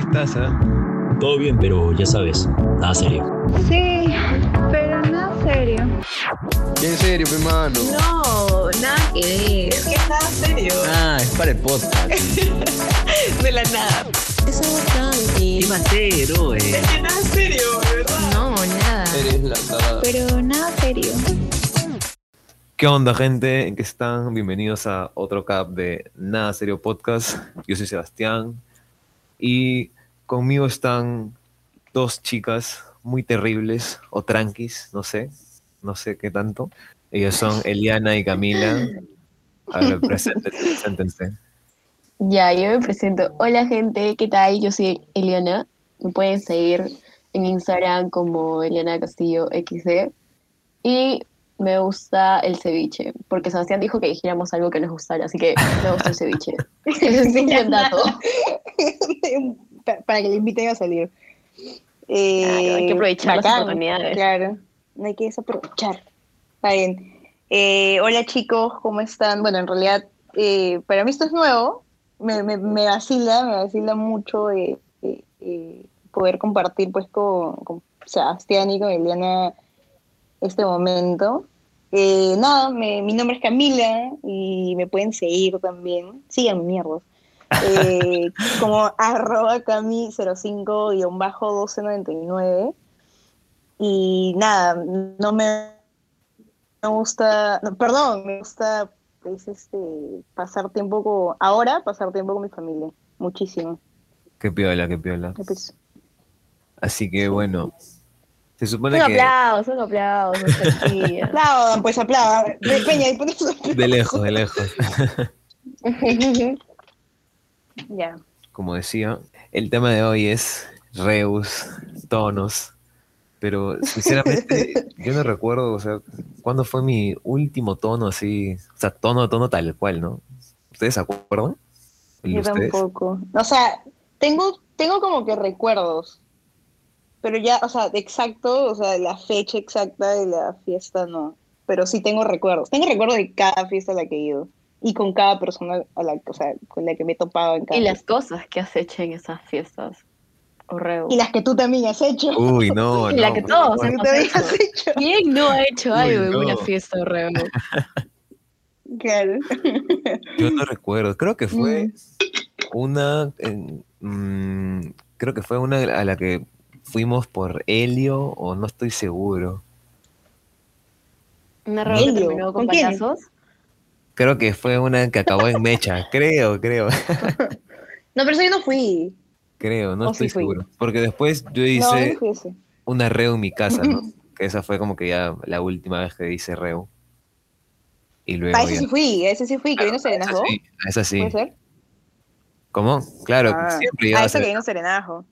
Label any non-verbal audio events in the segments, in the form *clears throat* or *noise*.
¿qué estás, ah? Todo bien, pero ya sabes, nada serio. Sí, pero nada serio. ¿En serio, mi mano? No, nada que ver. Es que es nada serio. Ah, es para el podcast. *laughs* De la nada. Es algo tranqui. ¿Qué va a ser, oe? Es que nada serio, verdad. No, nada. Eres la cagada. Pero nada serio. ¿Qué onda, gente? ¿En qué están? Bienvenidos a otro cap de Nada Serio Podcast. Yo soy Sebastián y conmigo están dos chicas muy terribles o tranquis, no sé, no sé qué tanto. Ellas son Eliana y Camila. A ver, *laughs* preséntense. preséntense. Ya, yo me presento. Hola gente, ¿qué tal? Yo soy Eliana. Me pueden seguir en Instagram como Eliana Castillo XD. Y me gusta el ceviche, porque Sebastián dijo que dijéramos algo que nos gustara, así que me gusta el ceviche. Ese *laughs* *laughs* es un buen dato. Pa- para que le inviten a salir. Claro, hay que aprovechar las oportunidades. Claro, no hay que desaprovechar. Está bien. Eh, hola chicos, ¿cómo están? Bueno, en realidad, eh, para mí esto es nuevo. Me, me, me vacila, me vacila mucho eh, eh, eh, poder compartir pues con, con Sebastián y con Eliana este momento. Eh, nada, me- mi nombre es Camila y me pueden seguir también. Sigan mierdas. Eh, como arroba cami05-1299. Y nada, no me, me gusta, no, perdón, me gusta pues, este, pasar tiempo con, ahora pasar tiempo con mi familia, muchísimo. Qué piola, qué piola. Pues, Así que bueno, se supone Un que aplauso, un aplauso. *laughs* aplaudan, pues aplaudan. Peña, y de lejos, de lejos. *laughs* Ya. Como decía, el tema de hoy es Reus, tonos. Pero sinceramente, *laughs* yo no recuerdo, o sea, cuándo fue mi último tono así, o sea, tono, tono tal cual, ¿no? ¿Ustedes se acuerdan? ¿Y Yo ustedes? tampoco. O sea, tengo, tengo como que recuerdos, pero ya, o sea, exacto, o sea, la fecha exacta de la fiesta no, pero sí tengo recuerdos. Tengo recuerdos de cada fiesta a la que he ido y con cada persona a la, o sea, con la que me he topado en cada y las cosas que has hecho en esas fiestas. Horreo. Y las que tú también has hecho. Uy, no, *laughs* Y la no, que por todos que hemos hecho. has hecho. ¿Quién no ha hecho algo en no. una fiesta horreo? Claro. Yo no recuerdo, creo que fue una, en- mm, creo que fue una a la que fuimos por Helio, o no estoy seguro. ¿Una reunión terminó con payasos? Creo que fue una que acabó en mecha, *laughs* creo, creo. No, pero eso yo no fui. Creo, no estoy seguro. Porque después yo hice no una reu en mi casa, ¿no? *laughs* Que esa fue como que ya la última vez que hice reu. Y luego A ese ya. sí fui, a ese sí fui, que vino Serenajo. sí, a esa sí. ¿Puede ser? ¿Cómo? Claro, Ah, siempre a iba a esa ser. que vino Serenajo.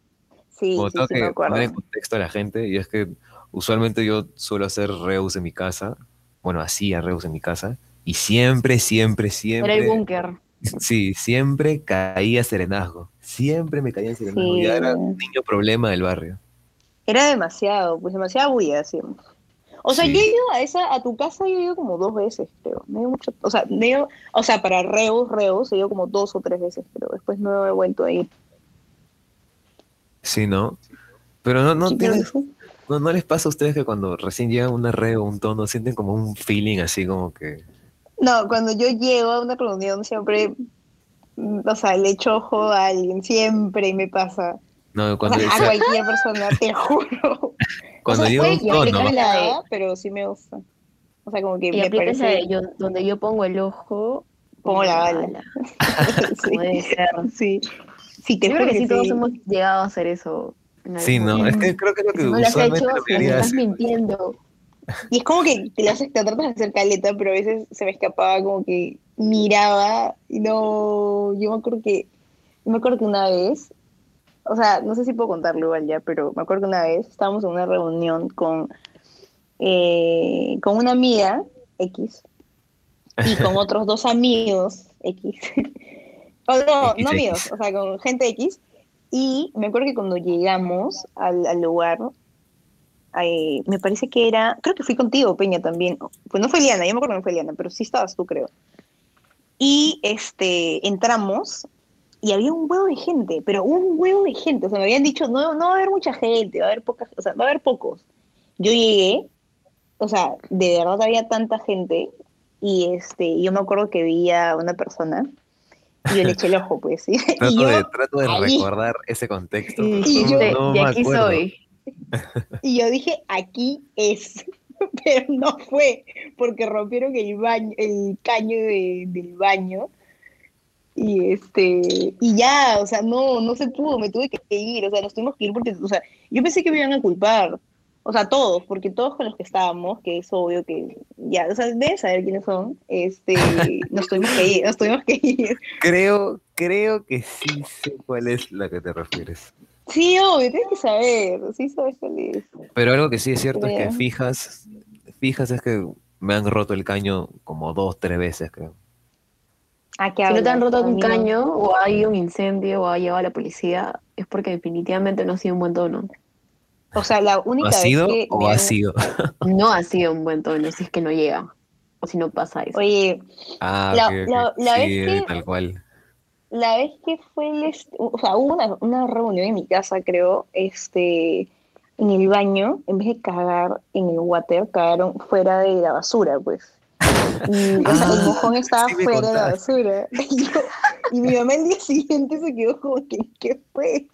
Sí, Como sí, tengo sí, me que acuerdo. poner en contexto a la gente, y es que usualmente yo suelo hacer reus en mi casa. Bueno, hacía reus en mi casa. Y siempre, siempre, Era siempre. el búnker. Sí, siempre caía serenazgo. Siempre me caía en serenazgo. Sí. Ya era un niño problema del barrio. Era demasiado, pues demasiada bulla siempre. O sea, Sí. yo he ido a esa, a tu casa yo he ido como dos veces, creo. Me mucho, o sea, me o sea, para Reus, Reus, he ido como dos o tres veces, pero después no he vuelto a ir. Sí, ¿no? Pero no, no, Sí, tienes- no, ¿no les pasa a ustedes que cuando recién llegan a una reo, un tono, sienten como un feeling así como que... No, cuando yo llego a una reunión siempre, o sea, le echo ojo a alguien, siempre me pasa. No, O cuando, sea, a cualquier persona, te *laughs* juro. cuando o sea, tono, aplique ¿no? la edad, pero sí me gusta. O sea, como que Y me parece... de yo, donde yo pongo el ojo. Pongo la bala. *laughs* *laughs* Ser. Sí, sí, te Yo creo que sí, todos sí. hemos llegado a hacer eso. Sí, no, es que creo que es lo que Si no lo has usualmente hecho, la me mayoría estás mintiendo. Y es como que te, te tratas de hacer caleta, pero a veces se me escapaba como que miraba y no, yo me acuerdo que, yo me acuerdo que una vez, o sea, no sé si puedo contarlo igual ya, pero me acuerdo que una vez estábamos en una reunión con, eh, con una amiga X y con *laughs* otros dos amigos X. *laughs* o no, no amigos, o sea, con gente X. Y me acuerdo que cuando llegamos al, al lugar, eh, me parece que era, creo que fui contigo, Peña, también. Pues no fue Liana, yo me acuerdo que no fue Liana, pero sí estabas tú, creo. Y este, entramos y había un huevo de gente, pero un huevo de gente. O sea, me habían dicho, no, no va a haber mucha gente, va a haber pocas, o sea, va a haber pocos. Yo llegué, o sea, de verdad había tanta gente, y este, yo me acuerdo que vi a una persona, y yo le eché el ojo, pues, ¿sí? *laughs* y Trato yo, de, trato de ahí. recordar ese contexto. Y Y No- yo- no de me aquí acuerdo. soy. *laughs* Y yo dije, aquí es. *laughs* Pero no fue, porque rompieron el baño, el caño de- del baño. Y este, y ya, o sea, no, no se pudo, me tuve que ir, o sea, nos tuvimos que ir porque, o sea, yo pensé que me iban a culpar. O sea, todos, porque todos con los que estábamos, que es obvio que ya, o sea, debes saber quiénes son, este, *laughs* nos tuvimos que ir, nos tuvimos que ir. Creo, creo que sí sé cuál es la que te refieres. Sí, obvio, tienes que saber, sí sabes cuál es. Pero algo que sí es cierto es que fijas, fijas es que me han roto el caño como dos, tres veces, creo. ¿A qué Si no te han roto un caño, o hay un incendio, o ha llegado la policía, es porque definitivamente no ha sido un buen tono. O sea, la única ¿Ha vez sido que o ha sido? *laughs* No ha sido un buen tono, si es que no llega. O si no pasa eso. Oye, Ah, La- ok, ok. la- la sí, vez que- tal cual. La vez que fue el o sea, hubo una, una reunión en mi casa, creo, este, en el baño, en vez de cagar en el water, cagaron fuera de la basura, pues. Y, o sea, el Ah, mojón estaba sí fuera de la basura. *laughs* Y, yo- y mi mamá el día siguiente se quedó como que, ¿qué fue?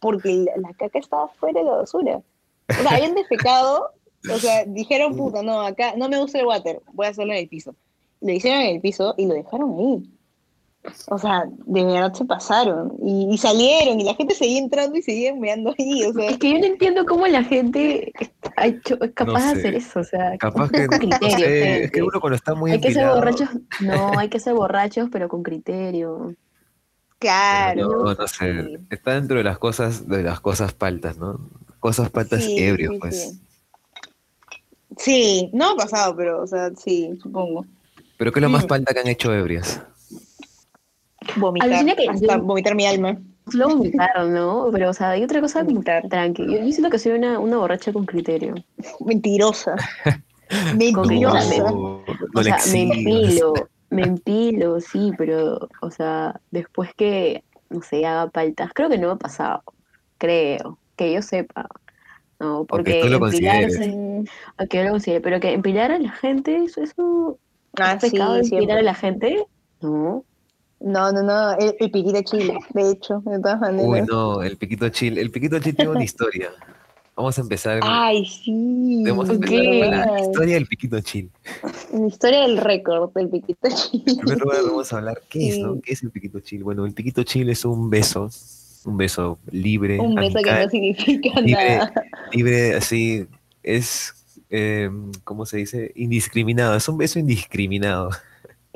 Porque la, la caca estaba fuera de la basura. O sea, habían defecado, o sea, dijeron, puta, no, acá no me gusta el water, voy a hacerlo en el piso. Lo hicieron en el piso y lo dejaron ahí. O sea, de verdad se pasaron. Y, y salieron, y la gente seguía entrando y seguían meando ahí. O sea, Es que yo no entiendo cómo la gente ha hecho, es capaz No de hacer eso. O sea, Capaz que, *laughs* con no criterio. sé, es que uno cuando está muy hay que ser empilado- borrachos. No, hay que ser borrachos, pero con criterio. claro. No, no sé, está dentro de las cosas, de las cosas paltas, ¿no? Cosas paltas Sí, ebrios, sí, pues. sí. Sí, no ha pasado, pero, o sea, sí, supongo. Pero ¿qué es lo más palta que han hecho ebrias? Vomitar, Alucina que hasta yo- vomitar mi alma. Solo vomitar, ¿no? Pero, o sea, hay otra cosa Vomitar. tranqui. Yo, yo siento que soy una, una borracha con criterio. Mentirosa. *laughs* Mentirosa. o sea, me empilo, me empilo, sí, pero, o sea, después que, no sé, haga paltas, creo que no me ha pasado, creo, que yo sepa, no, porque tú lo empilarse, a que yo lo considere, pero que empilar a la gente, eso, eso Ah, ¿es pecado sí, empilar siempre. a la gente? No, No, no, no, el, el piquito chile, de hecho, de todas maneras. Uy, no, el piquito chill. El piquito chill tiene una *laughs* historia. Vamos a empezar. Ay, sí. Debemos ok. empezar con la historia del piquito chill. La historia del récord del piquito En chile. primer lugar, vamos a hablar qué es, ¿no? ¿Qué es el piquito chill? Bueno, el piquito chill es un beso, un beso libre, Un beso que no significa libre, nada. libre, así, es, eh, ¿cómo se dice? Indiscriminado, es un beso indiscriminado.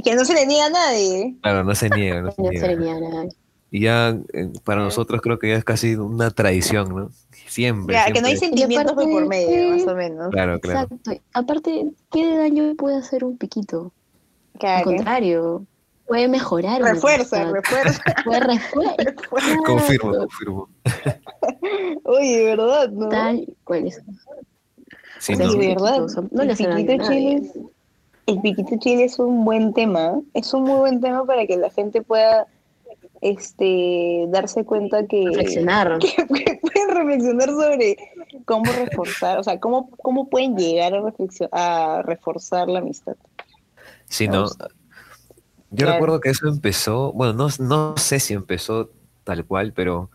Que no se le niega a nadie. Claro, no se niega, no *laughs* se no niega. sería nada. Y ya eh, para nosotros creo que ya es casi una tradición, ¿no? Siempre, Ya, que no hay siempre. sentimientos de por aparte, medio, más o menos. Claro, claro. Exacto, aparte, ¿qué daño puede hacer un piquito? Al Claro. contrario, puede mejorar. Refuerza, refuerza. *laughs* Puede *laughs* refuerzar. Confirmo, confirmo. Oye, de verdad, ¿no? Tal cual es. Sí, O sea, ¿no? De verdad. son- no le hacen daño el piquito chile es un buen tema. Es un muy buen tema para que la gente pueda este darse cuenta que, Reflexionar. *laughs* que pueden reflexionar sobre cómo reforzar, o sea, cómo, cómo pueden llegar a, a reforzar la amistad. Sí, ¿no? Yo Claro. recuerdo que eso empezó, bueno, no, no sé si empezó tal cual, pero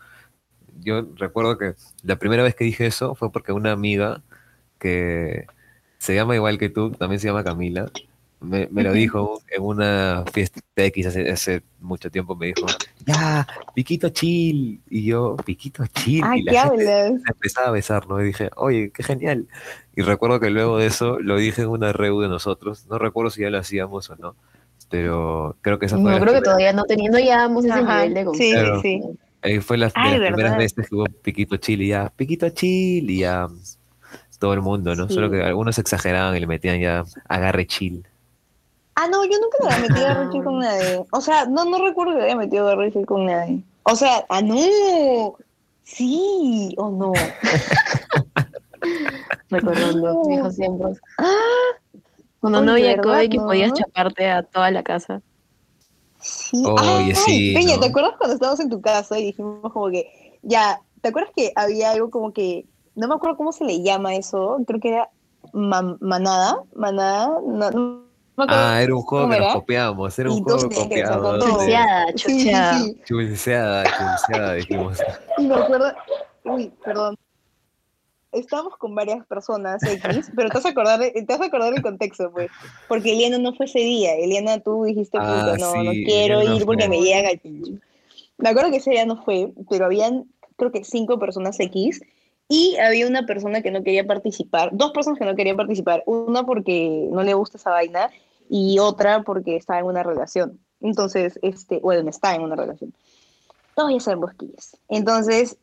yo recuerdo que la primera vez que dije eso fue porque una amiga que se llama igual que tú, también se llama Camila, me, me lo dijo en una fiesta X hace, hace mucho tiempo, me dijo, ya, Piquito Chill, y yo, Piquito Chill, Ah, y la ¿qué gente se empezaba a besar, ¿no? Y dije, oye, qué genial. Y recuerdo que luego de eso lo dije en una reu de nosotros. No recuerdo si ya lo hacíamos o no, pero creo que esa fue No, la creo que primera- todavía no teniendo ya ese Ajá, nivel de sí. Claro. sí, sí. ahí fue la, de Ay, las primeras veces que hubo Piquito Chill y ya, Piquito Chill y ya todo el mundo, ¿no? Sí. Solo que algunos exageraban y le metían ya agarre chill. Ah, no, yo nunca le había metido a Richie con *laughs* nadie. O sea, no, no recuerdo que le haya metido a Richie con nadie. O sea, ah, no. Sí, o no. *laughs* Recordando No. viejos tiempos. Ah, Cuando no había ¿verdad, COVID que podías chaparte a toda la casa. Sí. Oye, Ay, sí, Peña, ¿no? ¿te acuerdas cuando estábamos en tu casa y dijimos como que, ya, ¿te acuerdas que había algo como que, no me acuerdo cómo se le llama eso, creo que era ma- manada, manada, no, no me acuerdo. Ah, era un juego ¿Cómo que nos era? copiábamos, era un Y juego copiado. de- Chucheada, Sí, sí, chucheada. sí. Dijimos. Y *laughs* me acuerdo, uy, perdón. Estábamos con varias personas X, *laughs* pero te vas a acordar, te vas a acordar del contexto, pues. Porque Eliana no fue ese día. Eliana, tú dijiste, Ah, no, no quiero Eliana ir porque fue. me al pincho. Me acuerdo que ese día no fue, pero habían, creo que cinco personas X. Y había una persona que no quería participar, dos personas que no querían participar. Una porque no le gusta esa vaina y otra porque estaba en una relación. Entonces, este, bueno, está en una relación. Todos ya sabemos quién es. Entonces,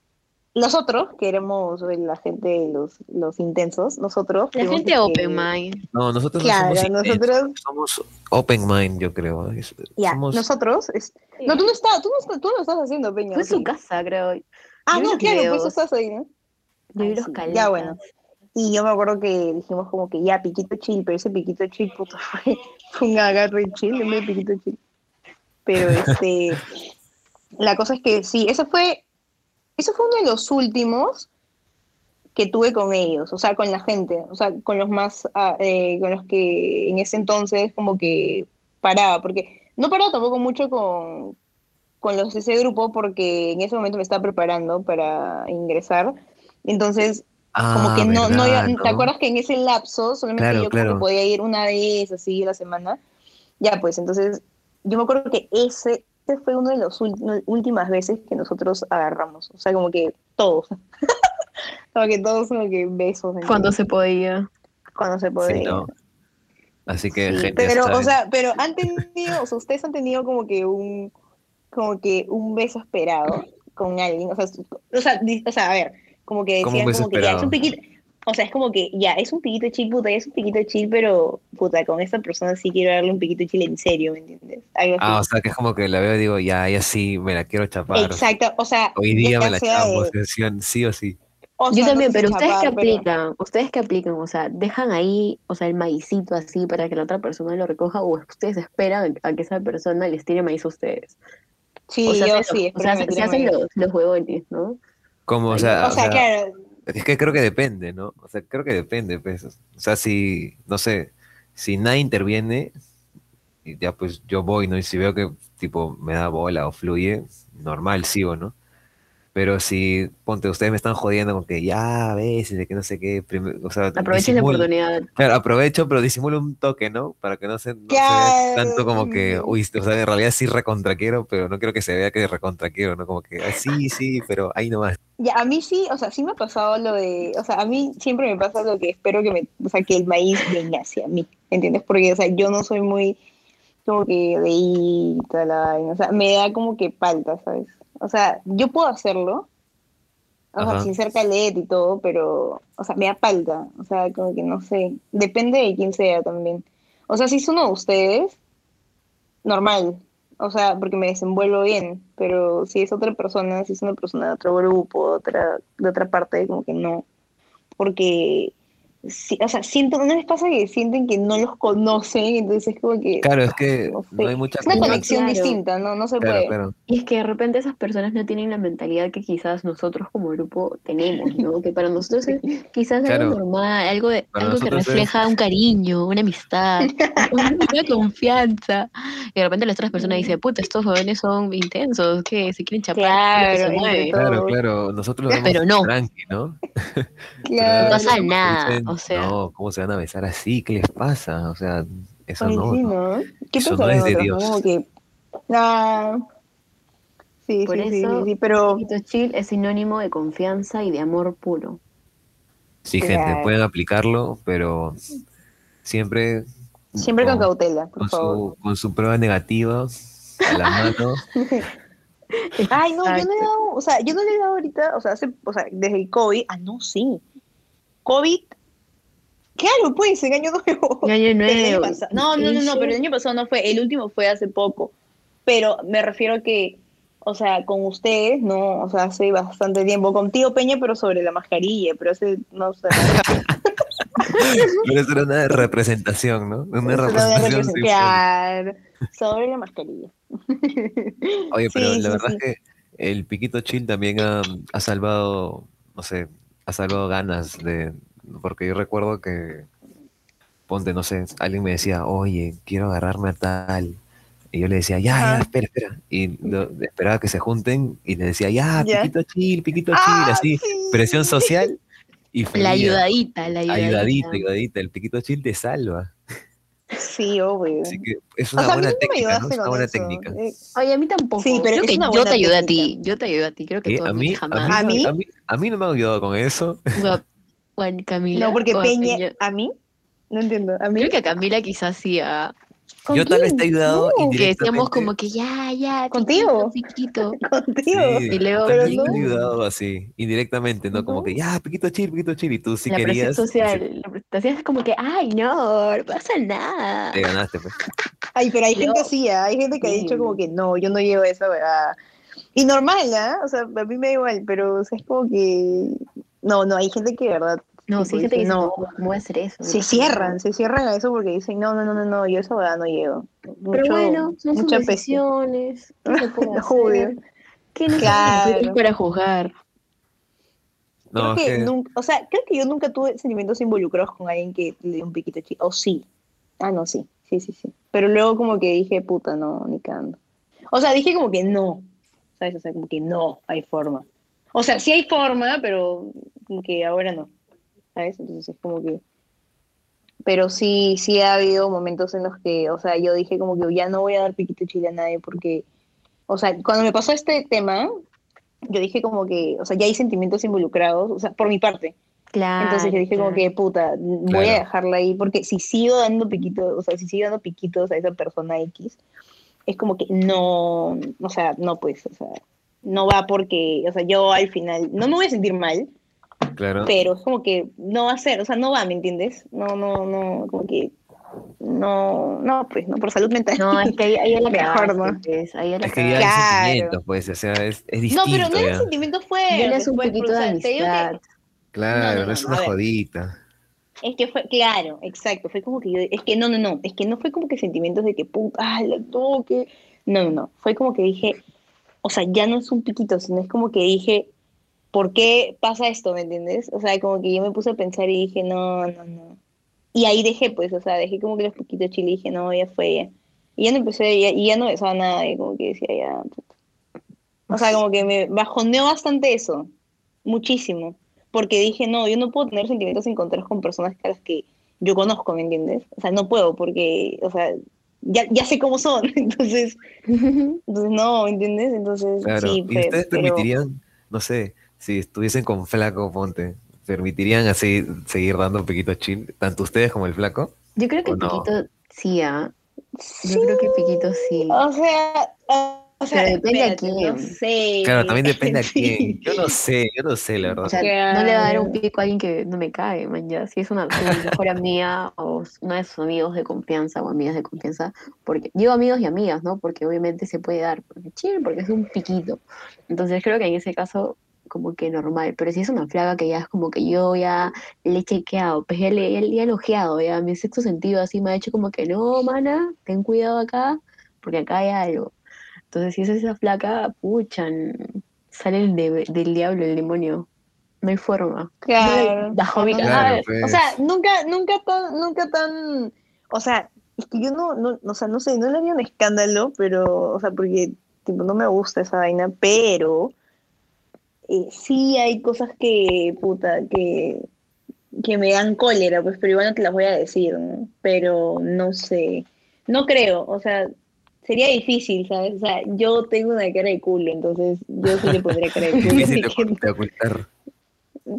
nosotros, que éramos la gente, los, los intensos, nosotros... La gente este, open mind. No, nosotros Claro, no somos intensos, nosotros, somos open mind, yo creo. Es- ya, somos- nosotros... es- No, tú no estás, tú no, tú no estás haciendo, Peña. Fue su casa, creo. Ah, Yo no, claro, pues videos. tú estás ahí, ¿no? Yo vi los caletas. Ya, bueno. Y yo me acuerdo que dijimos como que ya, piquito chill, pero ese piquito chill, puto, *laughs* fue, un agarre chill en vez de piquito chill. Pero este, la cosa es que sí, ese fue, eso fue uno de los últimos que tuve con ellos, o sea, con la gente, o sea, con los más, ah, eh, con los que en ese entonces como que paraba, porque no paraba tampoco mucho con, con los de ese grupo porque en ese momento me estaba preparando para ingresar, entonces como Ah, que no, no, verdad, iba- ¿te acuerdas que en ese lapso solamente Claro, yo como claro. que podía ir una vez así a la semana? Ya, pues entonces yo me acuerdo que ese, ese fue uno de las últimas veces que nosotros agarramos, o sea, como que todos, *laughs* como que todos como que besos. ¿me Cuando se podía. Cuando se podía. Sí, ¿no? Así que, Sí, gente, pero, o sea, pero han tenido, o sea, ustedes han tenido como que un, como que un beso esperado con alguien, o sea, o sea, a ver, como que ¿Cómo un decían como que ya es un piquito, o sea, es como que ya es un piquito chill, puta, ya es un piquito chill, pero puta, con esta persona sí quiero darle un piquito chill en serio, ¿me entiendes? Algo así. Ah, o sea, que es como que la veo y digo, ya, ya sí, me la quiero chapar. Exacto, o sea, Hoy día me la sea chamo, de- *laughs* sí, o sí. o Yo sea, también, pero ustedes que pero- aplican, ustedes que aplican, o sea, dejan ahí, o sea, el maicito así para que la otra persona lo recoja, o ustedes esperan a que esa persona les tire maíz a ustedes. Sí, o sea, yo hacen sí, o sea, se, se hacen los, los huevones, ¿no? Como, o sea, O sea, claro, Es que creo que depende, ¿no? O sea, creo que depende, pues. O sea, si, no sé, si nadie interviene, y ya pues yo voy, ¿no? Y si veo que, tipo, me da bola o fluye, normal, sigo, ¿no? Pero si, ponte, ustedes me están jodiendo con que ya, a veces, de que no sé qué, o sea, Aprovechen la oportunidad. Claro, aprovecho, pero disimulo un toque, ¿no? Para que no se, no se vea tanto como que, uy, o sea, en realidad sí recontra quiero, pero no quiero que se vea que recontra quiero, ¿no? Como que, "Ah, sí, sí, pero ahí nomás. Ya, a mí sí, o sea, sí me ha pasado lo de, o sea, a mí siempre me pasa lo que espero que me, o sea, que el maíz venga hacia mí, ¿entiendes? Porque, o sea, yo no soy muy como que de la vaina, o sea, me da como que palta, ¿sabes? O sea, yo puedo hacerlo, o sea, sin ser caleta y todo, pero, o sea, me da palta, o sea, como que no sé, depende de quién sea también. O sea, si es uno de ustedes, normal, o sea, porque me desenvuelvo bien, pero si es otra persona, si es una persona de otro grupo, de otra, de otra parte, como que no, porque, sí, o sea, siento, ¿no les pasa que sienten que no los conocen? Entonces es como que Claro, es que no sé. no hay mucha es una conexión Claro. distinta, ¿no? No se Claro, puede. claro. Y es que de repente esas personas no tienen la mentalidad que quizás nosotros como grupo tenemos, ¿no? Que para nosotros es quizás Claro. algo normal, algo, de- algo que es- refleja un cariño, una amistad, *laughs* una confianza. Y de repente las otras personas dicen, puta, estos jóvenes son intensos, que se quieren chapar. Claro, lo que se entre mueve". todo. Claro, claro, nosotros lo vemos Pero no. tranqui, ¿no? *laughs* Claro. No pasa nada, o sea. No, ¿cómo se van a besar así? ¿Qué les pasa? O sea, eso no. sí, ¿no? ¿no? ¿Qué Eso no es de Dios. no? Como que, ah, sí, Por sí, sí, eso- sí, sí, pero chill es sinónimo de confianza y de amor puro. Sí, gente, pueden aplicarlo, pero siempre siempre con cautela, por con favor. su, con su prueba negativa a la mano. *laughs* Ay, no, yo no le he dado, o sea, yo no le he dado ahorita, o sea, hace, o sea, desde el COVID, ah, no, sí. COVID, claro, pues, el año nuevo. *laughs* Año nuevo. No, no, no, no, pero el año pasado no fue, el último fue hace poco. Pero me refiero a que, o sea, con ustedes, no, o sea, hace bastante tiempo. Contigo, Peña, pero sobre la mascarilla, pero hace, no sé. Pero eso era una representación, ¿no? Una representación. representar sobre la mascarilla. Oye, pero Sí, la sí, verdad sí. es que el Piquito Chill también ha, ha salvado, no sé, ha salvado ganas de, porque yo recuerdo que, ponte, no sé, alguien me decía, oye, quiero agarrarme a tal, y yo le decía, ya, ya, espera, espera, y lo- esperaba que se junten, y le decía, ya, Ya. Piquito Chill, Piquito Chill, Ah, así, sí. presión social, y La ayudadita, la ayudadita. Ayudadita, ayudadita, el Piquito Chill te salva. Sí, obvio. Así que es O una sea, mí buena técnica, ¿no? ayudaste Es una con buena eso. técnica. Eh, Oye, a mí tampoco. Sí, pero creo es que una yo buena te ayudé a ti. Yo te ayudé a ti. Creo que ¿Qué? tú A mí, a, jamás. mí, ¿A mí? a, mí, a mí no me han ayudado con eso. O a Camila. No, porque Peña, ¿a mí? No entiendo. ¿A mí? Creo que a Camila quizás sí. A... ¿Con Yo tal vez quién? te he ayudado No, Que decíamos como que ya, ya. ¿Contigo? Piquito. *laughs* Contigo. Sí, Y luego, Pero también no. te he ayudado así, indirectamente, ¿no? Como que, ya, piquito chill, piquito chill, y tú sí la presión querías, social. La hacías como que, ay, no, no pasa nada. te ganaste, pues. *laughs* Ay, pero hay gente así, ¿ah? hay gente que ha Sí. dicho como que no, yo no llevo esa verdad. Y normal, ¿ah? O sea, a mí me da igual, pero o sea, es como que... No, no, hay gente que de verdad No, sí, hay gente que dice, no. no, ¿cómo voy a hacer eso? se cierran, se cierran a eso porque dicen, no, no, no, no, no, yo esa verdad no llevo. Pero bueno, son sus mucha peste. decisiones. ¿Qué se *laughs* puede Obvio. hacer? ¿Quiénes Claro. para juzgar? No, creo es que que, nunca, o sea, creo que yo nunca tuve sentimientos involucrados con alguien que le dio un piquito chico. O sí. Ah, no, sí. Sí, sí, sí. Pero luego como que dije, puta, no, ni cagando. O sea, dije como que no. ¿Sabes? O sea, como que no hay forma. O sea, sí hay forma, pero como que ahora no. ¿Sabes? Entonces es como que... Pero sí, sí ha habido momentos en los que, o sea, yo dije como que ya no voy a dar piquito chile a nadie porque, o sea, cuando me pasó este tema, yo dije como que, o sea, ya hay sentimientos involucrados, o sea, por mi parte. Claro. Entonces yo dije como claro. que, puta, voy Claro. a dejarla ahí porque si sigo dando piquitos, o sea, si sigo dando piquitos a esa persona X, es como que no, o sea, no pues, o sea, no va porque, o sea, yo al final, no me voy a sentir mal, claro, pero es como que no va a ser, o sea, no va, ¿me entiendes? No, no, no, como que, no, no, pues, no, por salud mental. No, es que ahí, ahí es la Mejor, ¿no? pues, ahí es que ya. Claro. hay sentimientos, pues, o sea, es, es No, distinto pero no ya. era sentimiento fuerte. Dile un pues, poquito de que-. Claro, No, no, es no, una jodita. Es que fue, claro, exacto, fue como que yo, es que no, no, no, es que no fue como que sentimientos de que puta, ah, la toque, no, no, no, fue como que dije, o sea, ya no es un piquito, sino es como que dije, ¿por qué pasa esto, me entiendes? O sea, como que yo me puse a pensar y dije, no, no, no. Y ahí dejé, pues, o sea, dejé como que los piquitos chile y dije, no, ya fue, ya. Y ya no empecé, ya- y ya no besaba nada, y como que decía, ya, puta. O sea, como que me bajoneó bastante eso, muchísimo porque dije, no, yo no puedo tener sentimientos encontrados con personas a las que yo conozco, ¿me entiendes? O sea, no puedo porque, o sea, ya, ya sé cómo son, *laughs* entonces, *laughs* entonces no, ¿me entiendes? Entonces, Claro. sí, ¿Y fe- ustedes pero- permitirían, no sé, si estuviesen con flaco, ponte, permitirían así seguir dando piquito chill, tanto ustedes como el flaco? Yo creo que. Piquito sí, ¿ah? Sí, Yo creo que Piquito sí. o sea, o sea, Pero depende a espérate, quién. No sé. Claro, también depende a *laughs* quién. Yo no sé, yo no sé, la verdad. O sea, no le va a dar un pico a alguien que no me cae, man, ya. Si es una mejor amiga o una de sus amigos de confianza o amigas de confianza, porque digo amigos y amigas, ¿no? Porque obviamente se puede dar, porque chill, porque es un piquito. Entonces creo que en ese caso como que normal, pero si es una flaga que ya es como que yo ya le he chequeado, pues ya le ya, le he elogiado, ya mi sexto sentido así me ha hecho como que no, mana, ten cuidado acá, porque acá hay algo. Entonces si es esa flaca, puchan, sale el de- del diablo, el demonio. No hay forma. Claro. No, Claro, cara. pues. O sea, nunca, nunca tan, nunca tan, o sea, es que yo no, no, o sea, no sé, no le haría un escándalo, pero, o sea, porque, tipo, no me gusta esa vaina, pero eh, sí hay cosas que, puta, que, que me dan cólera, pues, pero igual no te las voy a decir, ¿no? Pero no sé, no creo, o sea, sería difícil, ¿sabes? O sea, yo tengo una cara de culo, entonces yo sí le pondría cara de *laughs* culo. Que- ocultar.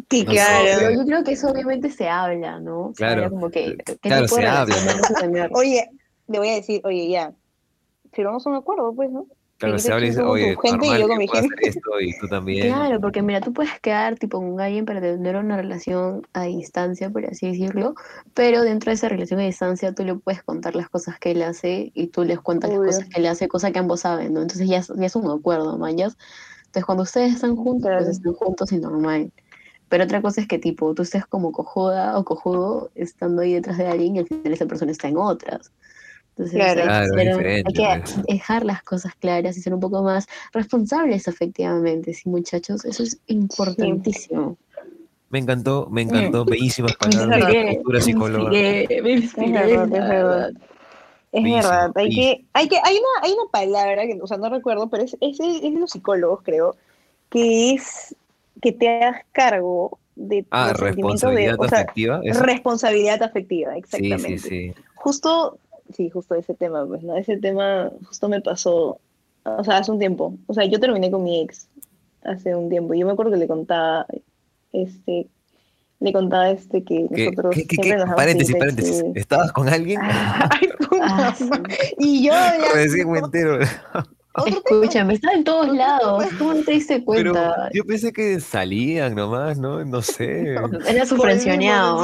Sí, No claro. Pero yo creo que eso obviamente se habla, ¿no? Se Claro. habla como que, ¿qué Claro, tipo de se habla. *laughs* Oye, le voy a decir, oye, ya, firmamos un acuerdo, pues, ¿no? Claro, se habla y dice, oye, gente y normal yo con mi gente". hacer esto y tú también. Claro, porque mira, tú puedes quedar tipo con alguien para tener una relación a distancia, por así decirlo, pero dentro de esa relación a distancia tú le puedes contar las cosas que él hace y tú les cuentas Obvio. las cosas que él hace, cosa que ambos saben, ¿no? Entonces ya, ya es un acuerdo, mañas. Entonces cuando ustedes están juntos, Claro. pues están juntos y normal. Pero otra cosa es que tipo, tú estés como cojuda o cojudo estando ahí detrás de alguien y al final esa persona está en otras. Entonces Claro. hay, que Claro, es ser- diferente, hay que dejar las cosas claras y ser un poco más responsables afectivamente, sí muchachos, eso es importantísimo. Me encantó, me encantó. Bellísimas *laughs* Es palabras la futura psicóloga. Me inspiré, Es verdad, es verdad. Es Bellísimo, verdad, hay que, hay que, hay una, hay una palabra que, o sea, no recuerdo, pero es, es, es de los psicólogos, creo, que es que te hagas cargo de Ah, de, responsabilidad o sea, afectiva. responsabilidad afectiva, Sí, exactamente. sí, sí. Justo, sí, justo ese tema, pues, ¿no? Ese tema justo me pasó, o sea, hace un tiempo. O sea, yo terminé con mi ex hace un tiempo. Yo me acuerdo que le contaba, este, le contaba este que ¿Qué, nosotros qué- qué- siempre qué? nos Paréntesis, paréntesis. ¿Estabas con alguien? *laughs* Ay, Ah. Y yo *laughs* ya- Recién me entero. *laughs* Escúchame, está en todos lados, ¿cómo no te diste Pero cuenta? yo pensé que salían nomás, ¿no? No sé. Era su frencioneado.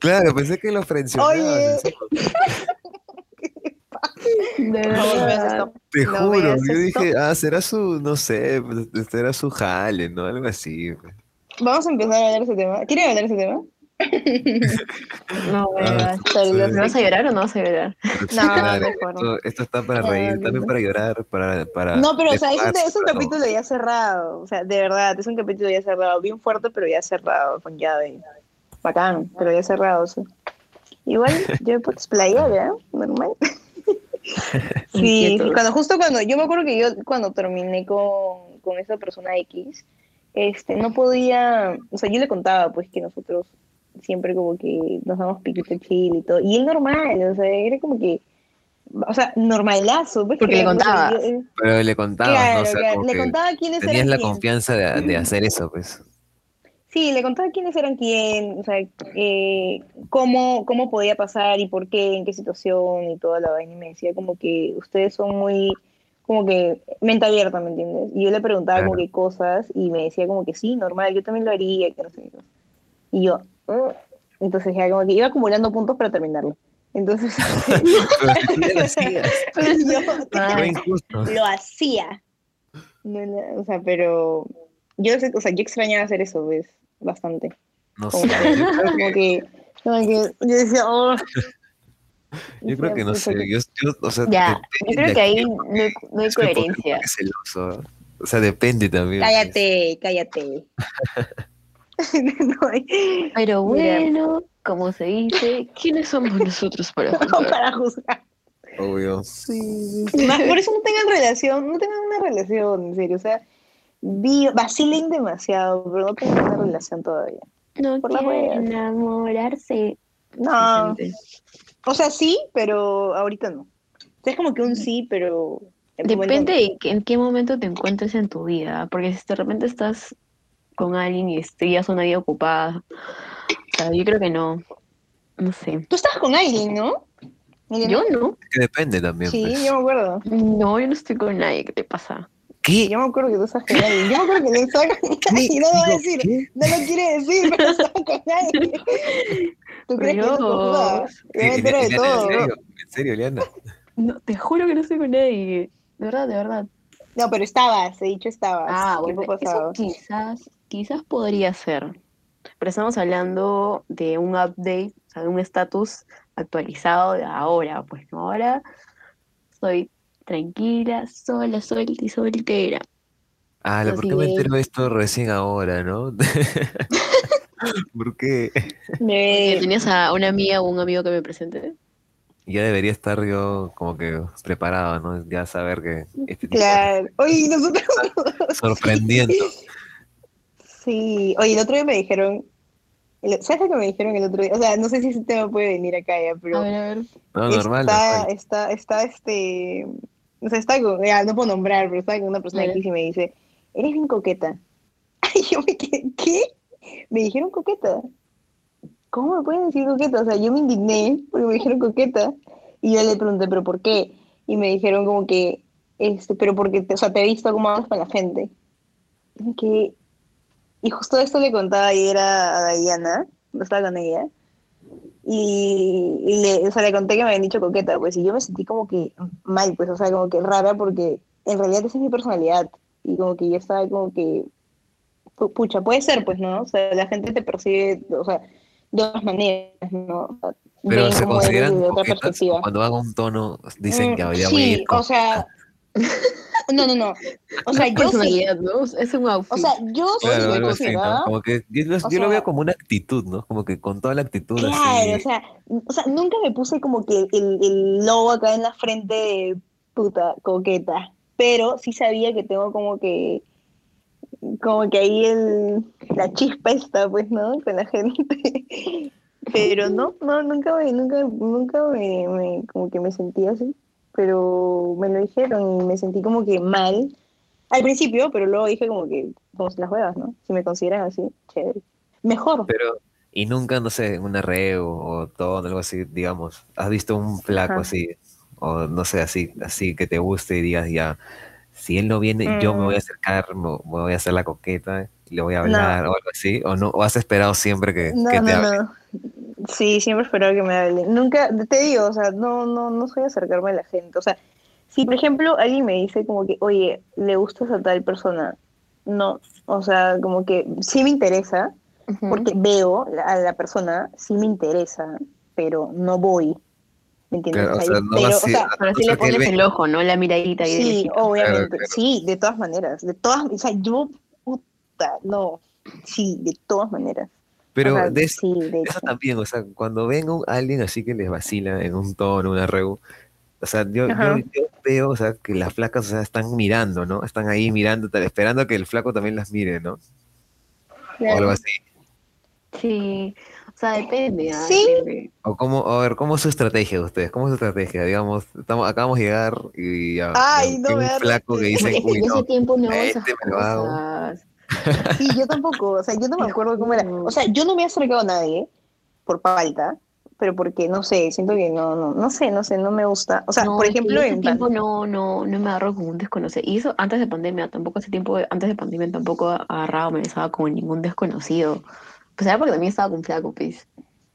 Claro, pensé que lo frencionaban. Oye. De *laughs* verdad. Te No juro, yo dije, ah, será su, no sé, pues, será su jale, ¿no? Algo así. pues. Vamos a empezar a hablar de ese tema. ¿Quieren hablar de ese tema? *laughs* No, Ah, ¿Me vas a llorar o no vas a llorar? *laughs* No, mejor no. esto, esto está para No, reír, no, también para llorar, para, para No, pero o sea, es un, es un capítulo ya cerrado. O sea, de verdad, es un capítulo ya cerrado. Bien fuerte, pero ya cerrado, con llave. Bacán, pero ya cerrado. Igual yo me puedo explayar, ¿ya? Normal. *laughs* Sí, cuando justo cuando, yo me acuerdo que yo cuando terminé con, con esa persona X, este, no podía, o sea, yo le contaba pues que nosotros siempre como que nos damos piquito chill y todo, y él normal, o sea, era como que, o sea, normalazo, pues, Porque que le contabas. yo- eh, Pero le contabas, claro, ¿no? O sea, claro, le contaba quiénes tenías eran la quién. confianza de, de hacer eso, pues. Sí, le contaba quiénes eran quién, o sea, eh, cómo, cómo podía pasar y por qué, en qué situación y toda la vaina. Y me decía como que ustedes son muy, como que, mente abierta, ¿me entiendes? Y yo le preguntaba como Claro. que cosas y me decía como que sí, normal, yo también lo haría, que no sé qué. Y yo, "Mm". entonces ya como que iba acumulando puntos para terminarlo. Entonces, *laughs* lo hacías, *laughs* yo Ah. lo hacía. No, no, o sea, pero yo, o sea, yo extrañaba hacer eso, pues, bastante. No Como sé, que, como que, como que yo decía, oh. *laughs* yo creo que no sé, yo, yo, o sea, Ya, yo creo que ahí no hay, no hay coherencia. es celoso, o sea, depende también. pues. Cállate, cállate. *laughs* *laughs* No, y- Pero Mira. bueno, como se dice, ¿quiénes somos nosotros para juzgar? para juzgar. Obvio. Más por eso no tengan relación, no tengan una relación, en serio. O sea, vi- vacilen demasiado, pero no tengan una relación todavía. No Por enamorarse. No, o sea, sí, pero ahorita no. O sea, es como que un sí, pero... Depende no. de que- en qué momento te encuentres en tu vida, porque si de repente estás con alguien y estás una vida ocupada, o sea, yo creo que no, no sé. Tú estabas con alguien, ¿no? Yo no, Que depende también. Sí, pues. yo me acuerdo. no, yo no estoy con nadie, ¿qué te pasa? ¿Qué? Yo me acuerdo que tú estabas con alguien. Yo me acuerdo que le con alguien. No lo va a decir. ¿qué? No lo quiere decir, pero estaba con alguien. ¿Tú crees que? Dios. Yo me entero de todo. ¿En serio? ¿En serio, Eliana? No, te juro que no estoy con nadie, de verdad, de verdad. No, pero estabas, he dicho estabas. Ah, bueno, eso pasado. quizás, quizás podría ser. Pero estamos hablando de un update, o sea, de un estatus actualizado de ahora, pues ¿no? ahora soy tranquila, sola, sola y soltera. Ah, ¿por qué me entero de esto recién ahora, no? *laughs* ¿Por qué? ¿Tenías a una amiga o un amigo que me presente? Ya debería estar yo como que preparado, ¿no? Ya saber que este tipo claro. Oye, nosotros. *laughs* sorprendiendo. Sí. Oye, el otro día me dijeron. ¿Sabes lo que me dijeron el otro día? O sea, no sé si ese tema puede venir acá ya, pero. A ver, a ver. No, normal, está, normal. está, está este. O sea, está con. Ya, no puedo nombrar, pero está con una persona. X y me dice: Eres bien coqueta. *laughs* Y yo me quedé, ¿qué? Me dijeron coqueta. ¿Cómo me pueden decir coqueta? O sea, yo me indigné porque me dijeron coqueta. Y yo le pregunté, ¿pero por qué? Y me dijeron como que, este, pero porque, te, o sea, te he visto cómo hablas con la gente. Y quedé- Y justo esto le contaba ayer a, a Diana, no estaba con ella. Y, y le, o sea, le conté que me habían dicho coqueta, pues, y yo me sentí como que mal, pues, o sea, como que rara, porque en realidad esa es mi personalidad. Y como que yo estaba como que, pu- pucha, puede ser, pues, ¿no? O sea, la gente te percibe, o sea, de otras maneras, ¿no? Pero se consideran otra perspectiva. o cuando van a un tono dicen Mm, que habría a sí, ir con- o sea, no, no, no. O sea, *laughs* yo sí. Es un outfit. O sea, yo sí Claro, algo así, ¿no? consideraba Como que yo, lo, veo como una actitud, ¿no? Como que con toda la actitud Claro, así. o sea, o sea, nunca me puse como que el, el logo acá en la frente de puta coqueta, pero sí sabía que tengo como que como que ahí el, la chispa está, pues, ¿no? Con la gente. *laughs* Pero no, no, nunca me, nunca, nunca me, me- como que me sentí así. Pero me lo dijeron y me sentí como que mal al principio, pero luego dije como que, como si las juegas, ¿no? Si me consideran así, chévere. Mejor. Pero, y nunca, no sé, una re o, o todo, algo así, digamos, has visto un flaco Ajá. así, o no sé, así, así que te guste y digas ya, si él no viene, yo me voy a Mm. acercar, me, me voy a hacer la coqueta, y le voy a hablar o algo así, o no, o has esperado siempre que, No, que te no, hable. no. Sí, siempre esperaba que me hablen. Nunca, te digo, o sea, no, no, no soy acercarme a la gente. O sea, si por ejemplo alguien me dice como que, oye, le gustas a tal persona, no, o sea, como que sí me interesa, porque veo a la persona, sí me interesa, pero no voy. ¿Me entiendes? Claro, o sea, no pero, o sea, Pero o sí sea, le pones el ojo, ¿no? La miradita ahí. sí, de obviamente, claro. sí, de todas maneras, de todas, o sea, yo, puta, no, sí, de todas maneras. Pero O sea, de eso, sí, de eso hecho. también, o sea, cuando ven un, alguien así que les vacila en un tono, una reu, o sea, yo, yo, veo, o sea, que las flacas, o sea, están mirando, ¿no? Están ahí mirando, esperando que el flaco también las mire, ¿no? O algo así. Sí, o sea, depende. ¿ah? Sí. Depende. O cómo, a ver, ¿cómo es su estrategia de ustedes? ¿Cómo es su estrategia? Digamos, estamos, acabamos de llegar y ya, Ay, no un flaco que que uy, no, tiempo no este esas me lo hago. *laughs* Sí, yo tampoco, o sea, yo no me acuerdo cómo era. O sea, yo no me he acercado a nadie por falta, pero porque, no sé, siento que no, no, no sé, no sé, no me gusta. O sea, No, por ejemplo, en tiempo no, no, no me agarro con un desconocido. Y eso antes de pandemia, tampoco hace tiempo, antes de pandemia tampoco agarraba o me besaba con ningún desconocido. Pues era porque también estaba con flaco, pues.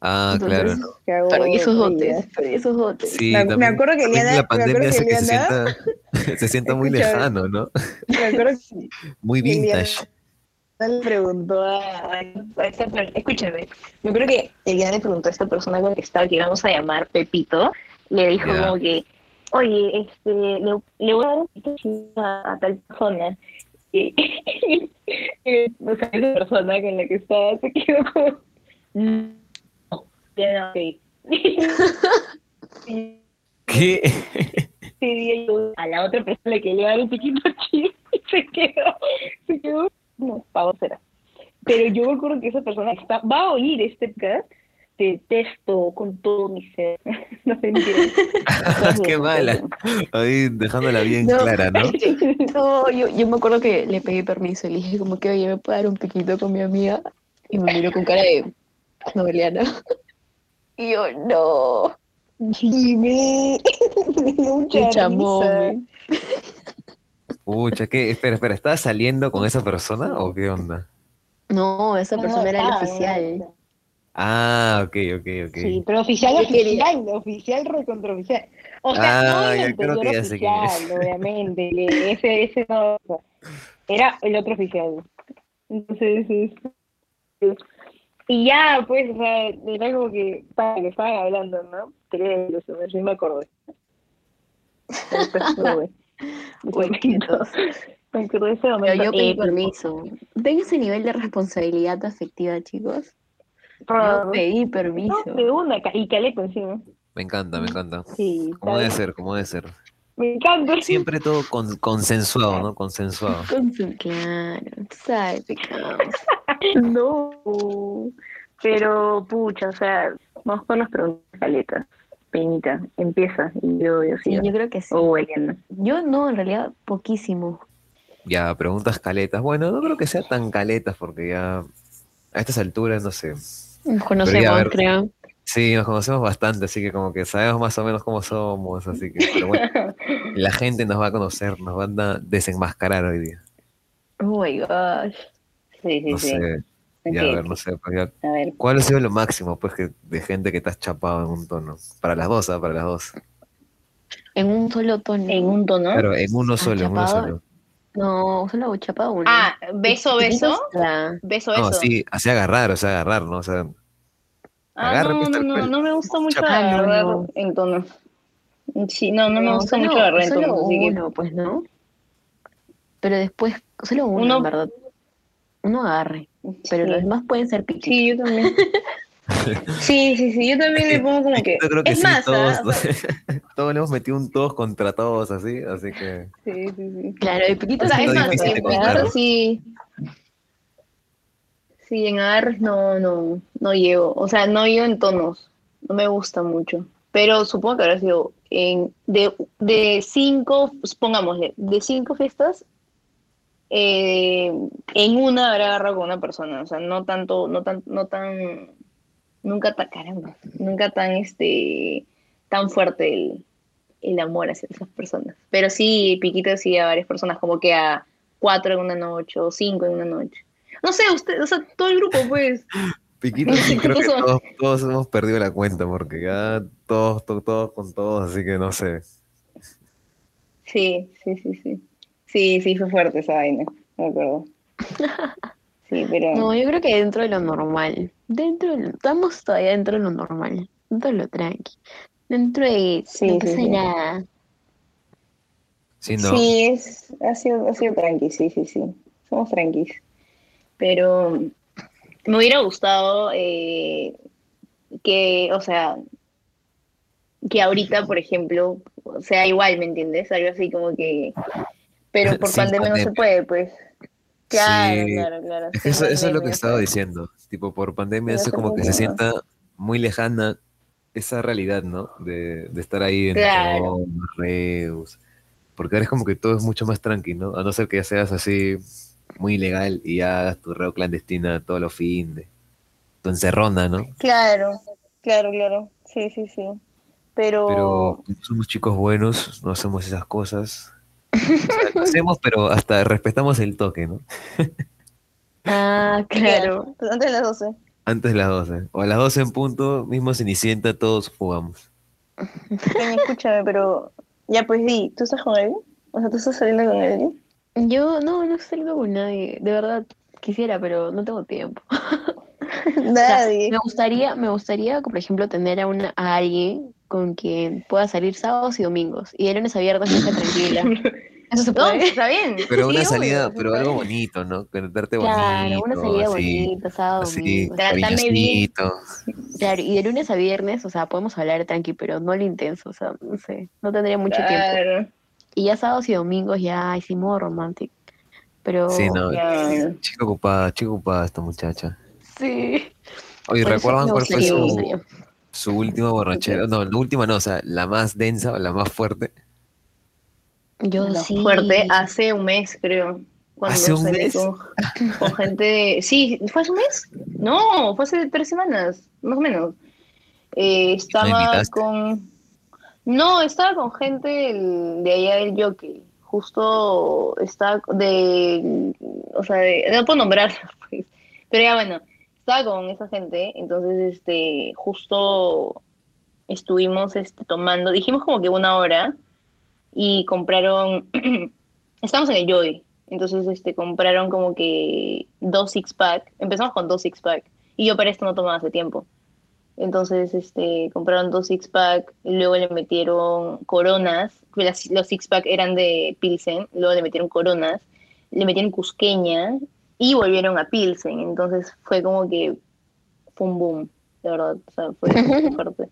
Ah, Entonces, claro, Pero y esos dotes, pero esos dotes. Sí, Me- acuerdo que Eliana- la me pandemia acuerdo hace que que se sienta, *laughs* se sienta muy lejano, ¿no? Me acuerdo que Muy Eliana vintage. Le preguntó a, a esta per- escúchame, me acuerdo que Eliana le preguntó a esta persona con la que estaba, que íbamos a llamar Pepito, le dijo como que, oye, este, le, le voy a dar un a, a tal persona. Y, *laughs* y, o sea, esa persona con la que estaba se quedó como, no, ya no, ok. *laughs* y ¿Qué? yo a la otra persona que le iba a dar un piquito chip y se quedó, se quedó, no, pavo será. Pero yo me acuerdo que esa persona está, va a oír este podcast, te detesto con todo mi ser. *laughs* no entiende. *laughs* Qué mala. Ahí dejándola bien No. clara, ¿no? *laughs* No, yo, yo me acuerdo que le pedí permiso y le dije como que, oye, ¿me puedo dar un piquito con mi amiga? Y me miró con cara de noveliana. Y yo, no. Y me, me dio mucha Me chamó, risa. Pucha, ¿qué? Espera, espera, ¿estás saliendo con esa persona o qué onda? No, esa No, persona era el oficial. Ah, ok, ok, ok. Sí, pero oficial, Yo quería- oficial, oficial, recontra oficial. O sea, Ah, no el creo que ya sé quién oficial, es. obviamente. Ese, ese no. Era el otro oficial. Entonces, es- y ya, pues, o sea, era como que, para que estaban hablando, ¿no? Eso, sí me acordé. *laughs* *laughs* Me de ese Pero momento. yo pedí épico. permiso. Tengo ese nivel de responsabilidad afectiva, chicos. Ah, Yo pedí no, permiso. de una, y caleco encima. Me encanta, me encanta. Sí, ¿Cómo debe ser? ¿Cómo debe ser? Me encanta. Siempre todo con- consensuado, ¿no? Consensuado. Con su- Claro, tú sabes, pecado. *laughs* No, pero pucha, o sea, vamos con las preguntas caletas. Penita, empieza y yo, yo Sí, yo creo que sí. O Eliana. Yo no, en realidad, poquísimo. Ya, preguntas caletas. Bueno, no creo que sea tan caletas porque ya a estas alturas, no sé. Nos conocemos, ver. creo. Sí, nos conocemos bastante, así que como que sabemos más o menos cómo somos, así que, pero bueno, *laughs* la gente nos va a conocer, nos van a desenmascarar hoy día. Oh my gosh. Sí, sí, No sí. sé, ya a ver, no sé, pues ya, A ver, ¿cuál ha sido lo máximo, pues, que, de gente que te has chapado en un tono? Para las dos, ¿ah? Para las dos. En un solo tono. en un tono. Claro, en uno solo, en uno solo. No, solo chapado uno. Ah, beso, beso. Chiquitos, la- Beso, No, beso. así, así agarrar, o sea, agarrar, ¿no? O sea, Ah, Agarre, no, pues, no, no, cual. no me gusta mucho. Ah, no, agarrar no. en tono. Sí, no, no me gusta solo, mucho agarrar en solo tono, uno, pues, ¿no? Pero después, solo uno, Uno- en verdad. Uno agarre. Pero sí. los demás pueden ser piquitos. Sí, yo también. *laughs* Sí, sí, sí, yo también le pongo como que. Yo creo que es sí, más, todos, ¿ah? O sea, *laughs* todos le hemos metido un todos contra todos, así, así que... sí, sí, sí. Claro, el piquito O sea, sí es más, en ¿no? sí. Sí, en agarres no, no, no llego. O sea, no llego en tonos. No me gusta mucho. Pero supongo que habrá sido en, de, de cinco, pongámosle, de cinco fiestas, eh, en una habrá agarrado con una persona. O sea, no tanto, no tan, no tan, nunca tan, caramba, nunca tan, este, tan fuerte el, el amor hacia esas personas. Pero sí, Piquito sí a varias personas, como que a cuatro en una noche o cinco en una noche. No sé, usted, o sea, todo el grupo, pues. *laughs* Piquito, sí, creo que ¿Cuántos son? todos, todos hemos perdido la cuenta, porque ya todos, todos, todos con todos, así que no sé. Sí, sí, sí, sí. Sí, sí, fue fuerte esa vaina, me acuerdo. *laughs* Sí, pero. No, yo creo que dentro de lo normal. Dentro de lo- estamos todavía dentro de lo normal. Dentro de lo tranqui. Dentro de Sí, no pasa sí. nada. Sí, no. Sí, es, ha sido, ha sido tranqui, sí, sí, sí. Somos tranquis. Pero me hubiera gustado eh, que, o sea, que ahorita, por ejemplo, sea igual, ¿me entiendes? Algo así como que. Pero *laughs* por pandemia no se puede, pues. Claro, Sí. claro, claro. Es que sin eso, eso es lo que estaba diciendo. Tipo, por pandemia, eso hace como que se sienta muy lejana esa realidad, ¿no? De, de estar ahí en Claro. Reus. Porque ahora es como que todo es mucho más tranqui, ¿no? A no ser que ya seas así muy ilegal y hagas tu reo clandestina todos los fines. Tu encerrona, ¿no? Claro, claro, claro. Sí, sí, sí. Pero, Pero somos chicos buenos, no hacemos esas cosas. O sea, lo hacemos, pero hasta respetamos el toque, ¿no? Ah, *laughs* claro. Pues antes de las 12. Antes de las 12. O a las 12 en punto, mismo Cenicienta, todos jugamos. Escúchame, pero ya pues di, ¿tú estás con él? O sea, ¿tú estás saliendo con él? Yo no, no salgo con nadie. De verdad, quisiera, pero no tengo tiempo. *laughs* O sea, Nadie. me gustaría, me gustaría, por ejemplo, tener a, una, a alguien con quien pueda salir sábados y domingos. Y de lunes a viernes esté tranquila. *laughs* ¿Eso se No, puede? está bien. Pero Sí, una salida, pero algo bonito, ¿no? Conectarte Claro, bonito. una salida así, bonita, sábado, Así, domingo. Trátame bien. Claro, y de lunes a viernes, o sea, podemos hablar tranqui, pero no lo intenso, o sea, no sé, no tendría mucho tiempo. Claro, Y ya sábados y domingos ya hicimos romántico. Pero Sí, no. claro. Chica ocupada, chica ocupada esta muchacha. sí. Oye, ¿recuerdan cuál fue su. Su última *laughs* borrachera? No, la última no, o sea, la más densa o la más fuerte. Yo Lo sí. Fuerte, hace un mes, creo. Cuando ¿Hace un mes? Con, con gente. Sí, ¿fue hace un mes? No, fue hace tres semanas, más o menos. Eh, estaba con. No, estaba con gente del- de allá del Jockey. Justo estaba de. O sea, de- no puedo nombrar, *laughs* pues. Pero ya bueno, con esa gente. Entonces, este, justo estuvimos este, tomando. Dijimos como que una hora y compraron, *clears throat* estamos en el Joy, entonces este, compraron como que dos six pack, empezamos con dos six pack, y yo para esto no tomaba hace tiempo. Entonces, este, compraron dos six pack, luego le metieron coronas, las- los six pack eran de Pilsen, luego le metieron coronas, le metieron cusqueña y volvieron a Pilsen. Entonces fue como que fue un boom, de verdad, o sea, fue *laughs* fuerte.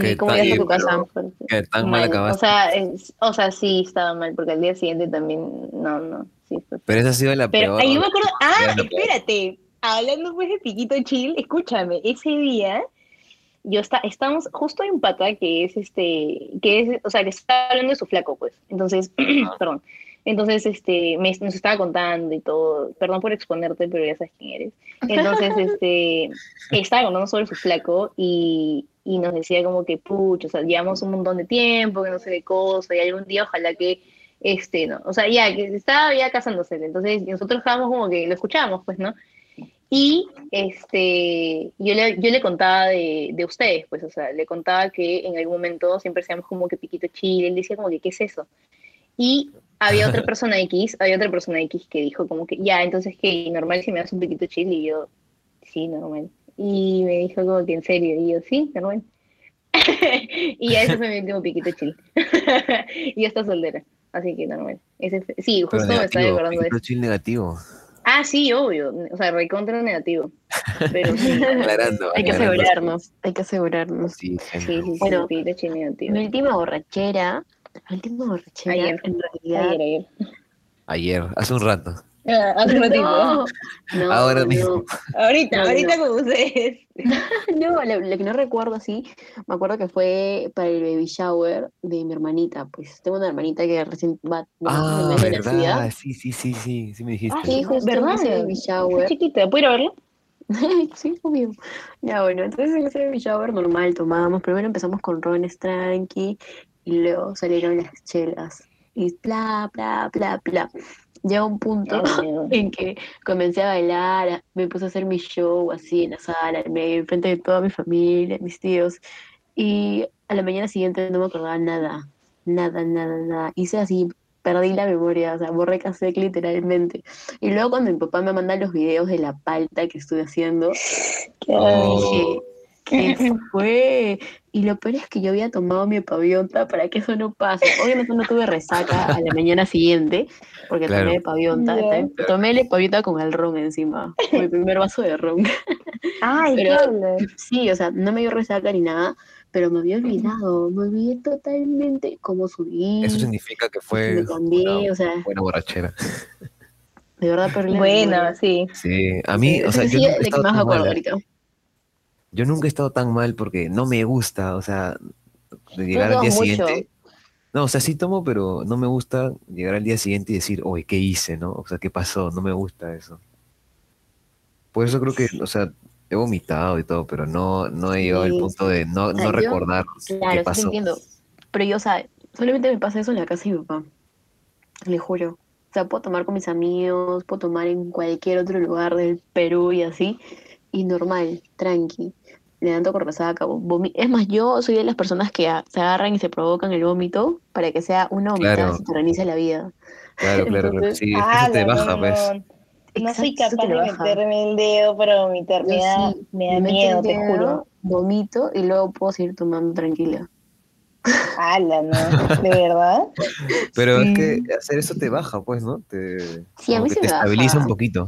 ¿Qué ¿Y cómo llegaste a tu casa? Fuerte. Que tan mal Mal. O acabaste. sea, es- o sea, sí estaba mal, porque al día siguiente también, no, no, sí fue. Pero esa ha sido la Pero peor. ahí yo me acuerdo, ah, espérate, hablando pues de Piquito Chill, escúchame, ese día yo está, estamos justo en pata que es este, que es, o sea, que está hablando de su flaco, pues. Entonces, *clears throat* perdón. Entonces, este, me, nos estaba contando y todo, perdón por exponerte, pero ya sabes quién eres. Entonces, *laughs* este, estaba contando sobre su flaco y, y nos decía como que, pucha, o sea, llevamos un montón de tiempo, que no sé de cosa, y algún día ojalá que, este, no, o sea, ya, que estaba ya casándose, entonces nosotros estábamos como que lo escuchábamos, pues, ¿no? Y este, yo le, yo le contaba de, de ustedes, pues, o sea, le contaba que en algún momento siempre seamos como que piquito chile, él decía como que, ¿qué es eso? Y había otra *laughs* persona X, había otra persona X que dijo como que, ya, entonces que normal si me das un piquito chile, y yo, sí, normal. Y me dijo como que en serio, y yo, sí, normal. *laughs* y ya ese fue mi último piquito chill. *laughs* y ya está soltera, así que normal. Ese fue- sí, justo me estaba acordando de eso. chill negativo. Ah, sí, obvio, o sea, recontra negativo. Pero sí, Aclarando. Hay que aclarando. asegurarnos, hay que asegurarnos. Sí, sí, sí, sí, Bueno, piquito chill negativo. Mi última borrachera, mi última borrachera, Ayer. en realidad... Ayer, ayer. Ayer, hace un rato. Ah, hace un ratito. No, *laughs* no, Ahora no. mismo. Ahorita, No, ahorita no. con ustedes. *laughs* No, lo, lo que no recuerdo así, me acuerdo que fue para el baby shower de mi hermanita. Pues tengo una hermanita que recién va Ah, nacida. verdad. Sí, sí, sí, sí. Sí me dijiste. Ah, Sí, justo ¿Verdad? ese baby shower. Chiquita, ¿puedo ir a verlo? *laughs* sí, obvio. Ya, bueno, entonces en ese baby shower normal tomábamos. Primero empezamos con rones tranqui y luego salieron las chelas. Y bla, bla, bla, bla. Llega un punto *laughs* en que comencé a bailar, me puse a hacer mi show así en la sala, en medio, enfrente de toda mi familia, mis tíos. Y a la mañana siguiente no me acordaba nada, nada, nada, nada. Hice así, perdí la memoria, o sea, borré cassette literalmente. Y luego cuando mi papá me manda los videos de la palta que estuve haciendo, Oh. dije, ¿qué *laughs* fue? Y lo peor es que yo había tomado mi pavionta para que eso no pase. Obviamente no tuve resaca a la mañana siguiente, porque Claro. tomé pavionta. Tomé- la pavionta con el ron encima. Mi primer vaso de ron. Ay, Pero-. Sí, o sea, no me dio resaca ni nada, pero me había olvidado. Me olvidé totalmente cómo subí. Eso significa que fue me cambié, una o sea, buena borrachera. de verdad la Bueno, sí. Sí, a mí, o sea, yo sí de que estado más acuerdo mal. ahorita. Yo nunca he estado tan mal porque no me gusta, o sea, de llegar al día mucho. siguiente. No, o sea, sí tomo, pero no me gusta llegar al día siguiente y decir, oye, ¿qué hice, no? O sea, ¿qué pasó? No me gusta eso. Por eso creo que, o sea, he vomitado y todo, pero no, no he llegado al punto de no, sea, no yo- recordar Claro, qué sí pasó. entiendo. Pero yo, o sea, solamente me pasa eso en la casa de mi papá. Le juro. O sea, puedo tomar con mis amigos, puedo tomar en cualquier otro lugar del Perú y así. Y normal, tranqui. Levanto con resaca. vomi- Es más, yo soy de las personas que se agarran y se provocan el vómito para que sea una vomitada Claro. y se la vida. Claro, claro, claro. Entonces, Sí, eso te baja, pues. No soy capaz de meterme el dedo para vomitar. Me da, sí, me da me miedo, te dedo, juro. Vomito y luego puedo seguir tomando tranquila. Ala, ¿no? *laughs* ¿De verdad? Pero Sí. es que hacer eso te baja, pues, ¿no? Te, Sí, a mí sí te me baja. estabiliza un poquito.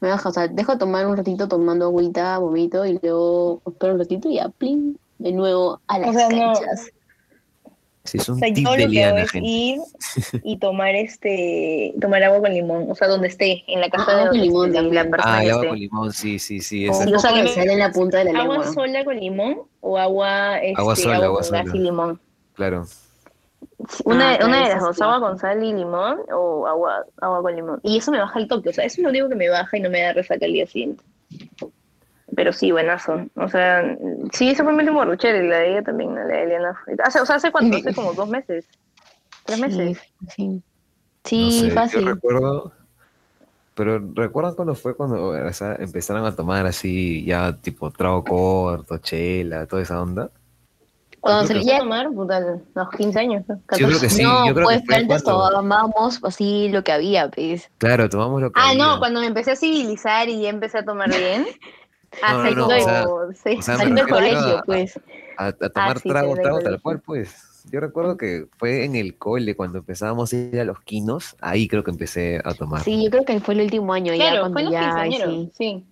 Me baja, o sea, dejo de tomar un ratito tomando agüita, vomito y luego espero un ratito y ya, plin, de nuevo a las O sea, no. canchas. Sí, es O un sea, tip yo de lo que hago Liana, es gente. ir *laughs* y tomar este, tomar agua con limón, o sea, donde esté, en la casa Ah, de agua con limón esté, la, persona Ah, el agua esté. con limón, sí, sí, sí. O Sí, o sea, en la punta de la ¿Agua lengua. sola con limón o agua, este, Agua sola, agua con gas sola. y limón? Claro. Una, Ah, una de las dos, agua con sal y limón o agua, agua con limón. Y eso me baja el toque, o sea, eso es lo único que me baja y no me da resaca el día siguiente. Pero sí, buenazo. O sea, sí, esa fue mi última borrachera y la de ella también, la de Eliana. Hace, o sea, ¿hace cuánto? Hace como dos meses. Tres meses. Sí, sí. No Sí, sé, fácil. Yo recuerdo, pero ¿recuerdan cuando fue cuando o sea, empezaron a tomar así ya tipo trago corto, chela, toda esa onda? Cuando se creo ¿Ya ya, tomar? Puta, los 15 años. ¿no? Sí, yo creo que sí, no, yo creo pues que antes tomábamos así lo que había, pues. Claro, tomamos lo que Ah, había. no, cuando me empecé a civilizar y ya empecé a tomar bien. *laughs* *laughs* No, no, no, como o sea, seis o sea, me Saliendo del refiero colegio, a- pues. a, a tomar sí, trago, sí, de trago tal cual, pues. Yo recuerdo que fue en el cole cuando empezábamos a ir a los quinos, ahí creo que empecé a tomar. Sí, yo creo que fue el último año ya Claro, cuando fue los ya, sí. sí.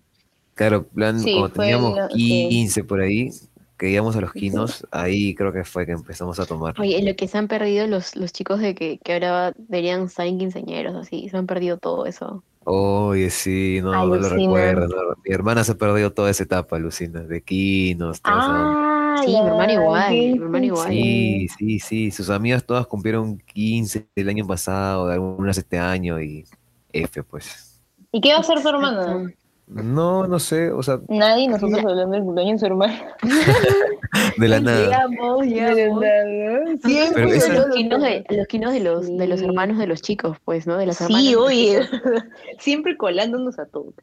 Claro, plan, Sí, cuando fue teníamos lo- sí. 15 por ahí, que íbamos a los quinos, ahí creo que fue que empezamos a tomar. Oye, lo que se han perdido los, los chicos de que, que ahora deberían estar en quinceañeros, así, se han perdido todo eso. Oye, sí, no, no lo recuerdo. no. Mi hermana se ha perdido toda esa etapa, Lucina, de quinos. Ah, Sí, mi hermano igual, mi hermano igual. Sí, sí, sí, sus amigas todas cumplieron 15 el año pasado, algunas este año y F, pues. ¿Y qué va a hacer tu hermana? No, no sé, o sea, Nadie, nosotros hablando del cumpleaños de su hermana. *laughs* de la nada. Llegamos, llegamos. Siempre Pero esa- los quinos de los quinos de los de los hermanos de los chicos, pues, ¿no? De las hermanas. Sí, oye. *laughs* Siempre colándonos a todos.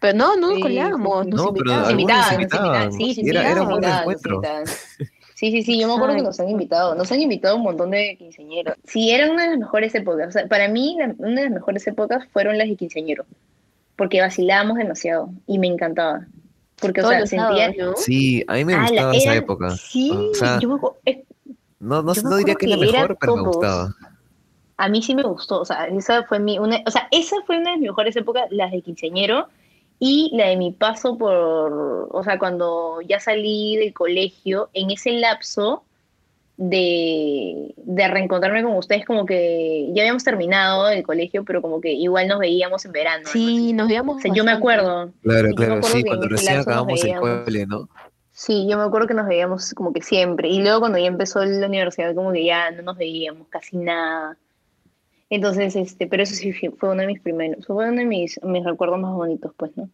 Pero no, no nos Sí, sí, nos No, pero invitaban. algunos invitaban, nos invitaban. sí, sí, Era- sí, era nos un buen invitaban, nos encuentro. invitaban. *laughs* Sí, sí, sí, yo me acuerdo que nos han invitado, nos han invitado un montón de quinceañeros. Sí, eran una de las mejores épocas, o sea, para mí la- una de las mejores épocas fueron las de quinceañero, porque vacilábamos demasiado y me encantaba. Porque, o Todos sea, los sentía... sábados, ¿no? Sí, a mí me Ah, la- gustaba esa eran- época. Sí, O sea, yo me es- No, no, yo me no diría que la que era mejor, pero me todos. gustaba. a mí sí me gustó, o sea, esa fue mi, una, o sea, esa fue una de mis mejores épocas, las de quinceañero y la de mi paso por, o sea, cuando ya salí del colegio, en ese lapso de, de reencontrarme con ustedes, como que ya habíamos terminado el colegio, pero como que igual nos veíamos en verano. Sí, nos veíamos O sea, yo me acuerdo, Claro, claro, acuerdo sí, cuando recién acabamos el cole, ¿no? sí, yo me acuerdo que nos veíamos como que siempre, y luego cuando ya empezó la universidad, como que ya no nos veíamos casi nada. Entonces, este, pero eso sí fue fue uno de mis primeros, fue uno de mis, mis recuerdos más bonitos, pues, ¿no?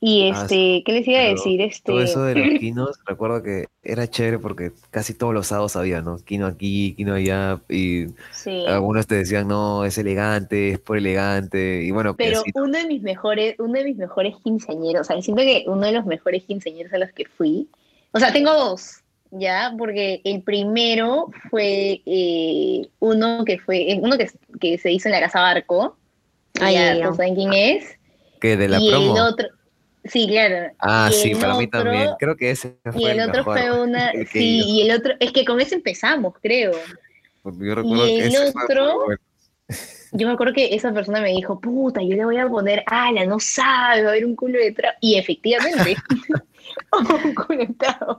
Y Ah, este, ¿qué les iba a decir? Este, Todo eso de los *laughs* quinos, recuerdo que era chévere porque casi todos los sábados había, ¿no? Quino aquí, quino allá, y sí. algunos te decían, no, es elegante, es por elegante, y bueno, Pero así, uno de mis mejores, uno de mis mejores quinceañeros, o sea, siento que uno de los mejores quinceañeros a los que fui, o sea, tengo dos, ¿ya? Porque el primero fue eh, uno que fue, eh, uno que, que se hizo en la Casa Barco, ya, ya. todos saben quién es, que de la y promo. el otro, sí, claro. Ah, y sí, para mí también. Creo que ese fue Y el otro mejor, fue una, *laughs* sí, y el otro, es que con ese empezamos, creo. porque yo recuerdo que el ese otro- bueno. Yo me acuerdo que esa persona me dijo, puta, yo le voy a poner, ala, no sabe, va a haber un culo de trago. Y efectivamente, *laughs* *laughs* un culo de trago.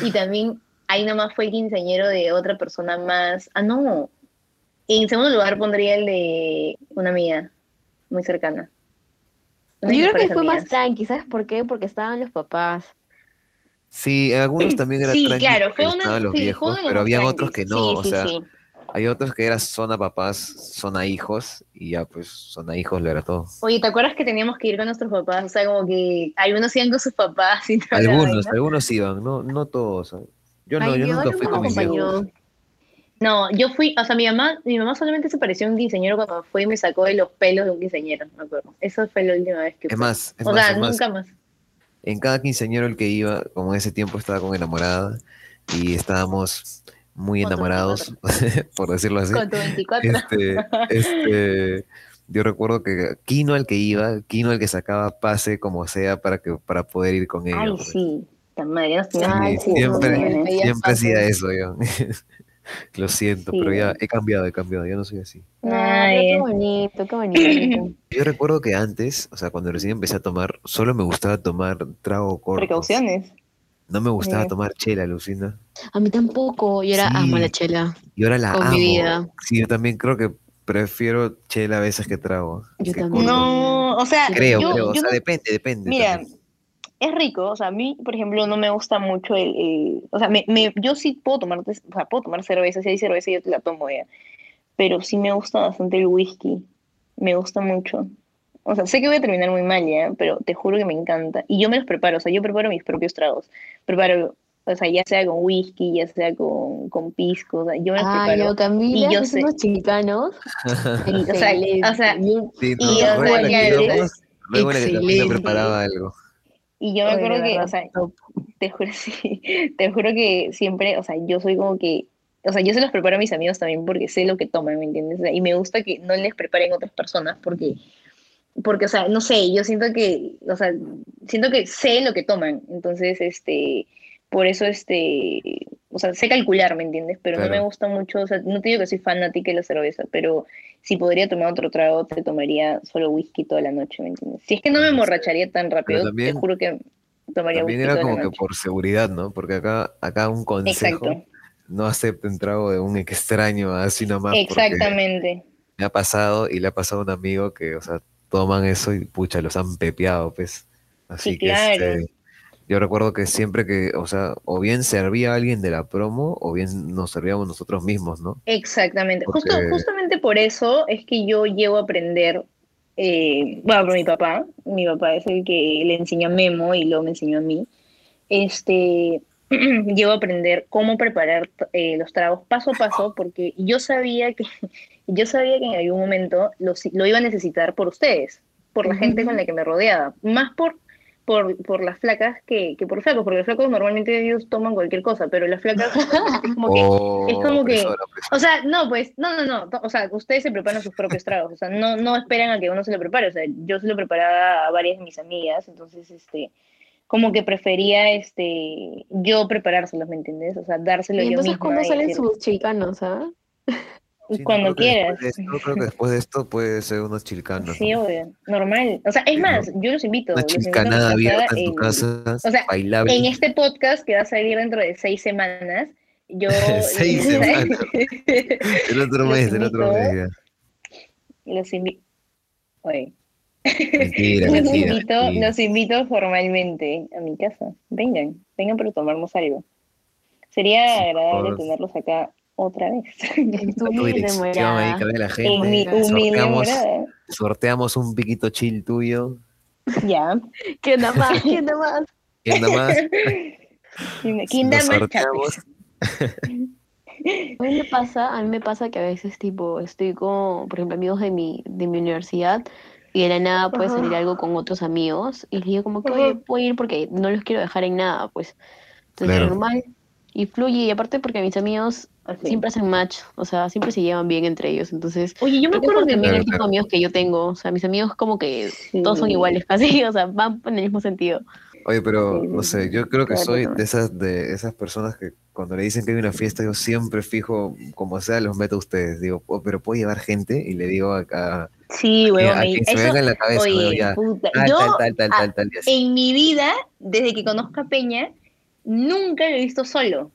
Y también ahí nomás fue el quinceañero de otra persona más. Ah, no. En segundo lugar pondría el de una amiga muy cercana. Yo creo que fue más tranqui, ¿sabes por qué? Porque estaban los papás. Sí, en algunos también era Sí, tranqui claro, fue una. estaban los sí, fue viejos, los pero más habían otros que no, Sí, o sí, sea, sí. hay otros que era zona papás, zona hijos, y ya pues zona hijos lo era todo. Oye, ¿te acuerdas que teníamos que ir con nuestros papás? O sea, como que algunos iban con sus papás y Algunos, algunos iban, no, no todos. Yo no, Ay, yo mi nunca fui con mis viejos. No, yo fui, o sea, mi mamá, mi mamá solamente se pareció a un quinceañero cuando fue y me sacó de los pelos de un quinceañero, me acuerdo. Eso fue la última vez que Es fui. más, es o más, sea, es nunca más. en cada quinceañero el que iba, como en ese tiempo estaba con enamorada, y estábamos muy enamorados, *laughs* por decirlo así. Con tu 24. Este, este, yo recuerdo que Kino al que iba, Kino al que sacaba pase como sea para que para poder ir con ella. Ay, porque sí. Tan madre, Sí, Ay, sí, siempre, siempre hacía eso yo. *laughs* Lo siento, Sí. pero ya he cambiado, he cambiado, ya no soy así. Ay, Ay. qué bonito, qué bonito. *clears throat* Yo recuerdo que antes, o sea, cuando recién empecé a tomar, solo me gustaba tomar trago corto. Precauciones. No me gustaba Sí. tomar chela, Lucina. A mí tampoco, yo era Sí. amo la chela. Y ahora la Con amo. mi vida. Sí, yo también creo que prefiero chela a veces que trago. Yo que también. corto. No, o sea, Creo, yo, creo. O yo sea, no- depende, depende. Mira, también. Es rico, o sea, a mí, por ejemplo, no me gusta mucho el, el- o sea, me, me- yo sí puedo tomar, o sea, puedo tomar cerveza, si hay cerveza yo te la tomo ya, pero sí me gusta bastante el whisky, me gusta mucho. O sea, sé que voy a terminar muy mal ya, pero te juro que me encanta. Y yo me los preparo, o sea, yo preparo mis propios tragos. Preparo, o sea, ya sea con whisky, ya sea con, con pisco, o sea, yo me los Ay, preparo. yo Camila, Y yo sé- chicanos. *laughs* o sea, o sea, Sí, Y no, luego que que eres íbamos, luego la que Camila preparaba algo. Y yo me Oye, acuerdo que, o sea, top. te juro, *laughs* sí, te juro que siempre, o sea, yo soy como que, o sea, yo se los preparo a mis amigos también porque sé lo que toman, ¿me entiendes? O sea, y me gusta que no les preparen otras personas porque, porque, o sea, no sé, yo siento que, o sea, siento que sé lo que toman, entonces, este, por eso, este, o sea, sé calcular, ¿me entiendes? Pero no me gusta mucho, o sea, no te digo que soy fanática de la cerveza, pero si podría tomar otro trago, te tomaría solo whisky toda la noche, ¿me entiendes? Si es que no me emborracharía tan rápido, también- te juro que tomaría También whisky era toda como la que por seguridad, ¿no? Porque acá, acá un consejo, Exacto, no acepten trago de un extraño así nomás. exactamente. Me ha pasado y le ha pasado a un amigo que, o sea, toman eso y pucha, los han pepeado, pues. Así Sí, que claro. este, yo recuerdo que siempre que, o sea, o bien servía a alguien de la promo o bien nos servíamos nosotros mismos, ¿no? Exactamente. Justo, Porque- justamente por eso es que yo llego a aprender, eh, bueno, por mi papá, mi papá es el que le enseñó a Memo y luego me enseñó a mí, este, *clears throat* llego a aprender cómo preparar eh, los tragos paso a paso porque yo sabía que, *laughs* yo sabía que en algún momento lo, lo iba a necesitar por ustedes, por la gente con la que me rodeaba, más por por, por las flacas que, que por flacos, porque los flacos normalmente ellos toman cualquier cosa, pero las flacas *laughs* es como que O es como que- o sea, no, pues, no, no, no, o sea, ustedes se preparan sus propios tragos, o sea, no, no esperan a que uno se lo prepare, o sea, yo se lo preparaba a varias de mis amigas, entonces, este, como que prefería este yo preparárselos, ¿me entiendes? O sea, dárselo Y yo entonces, misma. ¿cómo y salen decir, sus chicanos, ah? *laughs* Sí, cuando quieras. de esto- creo que después de esto puede ser unos chilcanos. Sí, ¿no? obvio, normal. O sea, es Sí, más, yo los invito. Una los invito chilcanada abierta en tu casa, o sea, bailable. En este podcast que va a salir dentro de seis semanas, yo... *laughs* Seis *laughs* semanas. *laughs* El otro los mes, el otro invito. mes. Los invito... Oye. ya. Mentira, Los mentira. invito, mentira. los invito formalmente a mi casa. Vengan, vengan para tomarnos algo. Sería Sí, agradable tenerlos acá otra vez. En tu *laughs* Tu humilde dirección ahí morada. que vea la en mi gente. humilde Sorteamos, morada. sorteamos un piquito chill tuyo. Ya. ¿Quién da más? *laughs* ¿Quién da más? ¿Quién da más? ¿Quién da más? A mí me pasa, a mí me pasa que a veces tipo estoy con, por ejemplo, amigos de mi, de mi universidad y de la nada puede Ajá. salir algo con otros amigos y les digo como que, oye, puedo ir porque no los quiero dejar en nada, pues. Entonces Claro. normal y fluye y aparte porque mis amigos Así. siempre hacen match, o sea, siempre se llevan bien entre ellos, entonces Oye, yo me acuerdo que también Claro, el tipo claro. de amigos que yo tengo, o sea, mis amigos como que Sí. todos son iguales *laughs* casi, o sea, van en el mismo sentido. Oye, pero Sí, no sé, yo creo que Claro, soy de esas de esas personas que cuando le dicen que hay una fiesta, yo siempre fijo, como sea, los meto a ustedes. Digo, "Oh, pero puedo llevar gente y le digo a, a, Sí, a huevón. quien se eso- venga en la cabeza, ¿no? Oye, ya, puta, tal, yo tal, tal, en mi vida, desde que conozco a Peña, nunca lo he visto solo.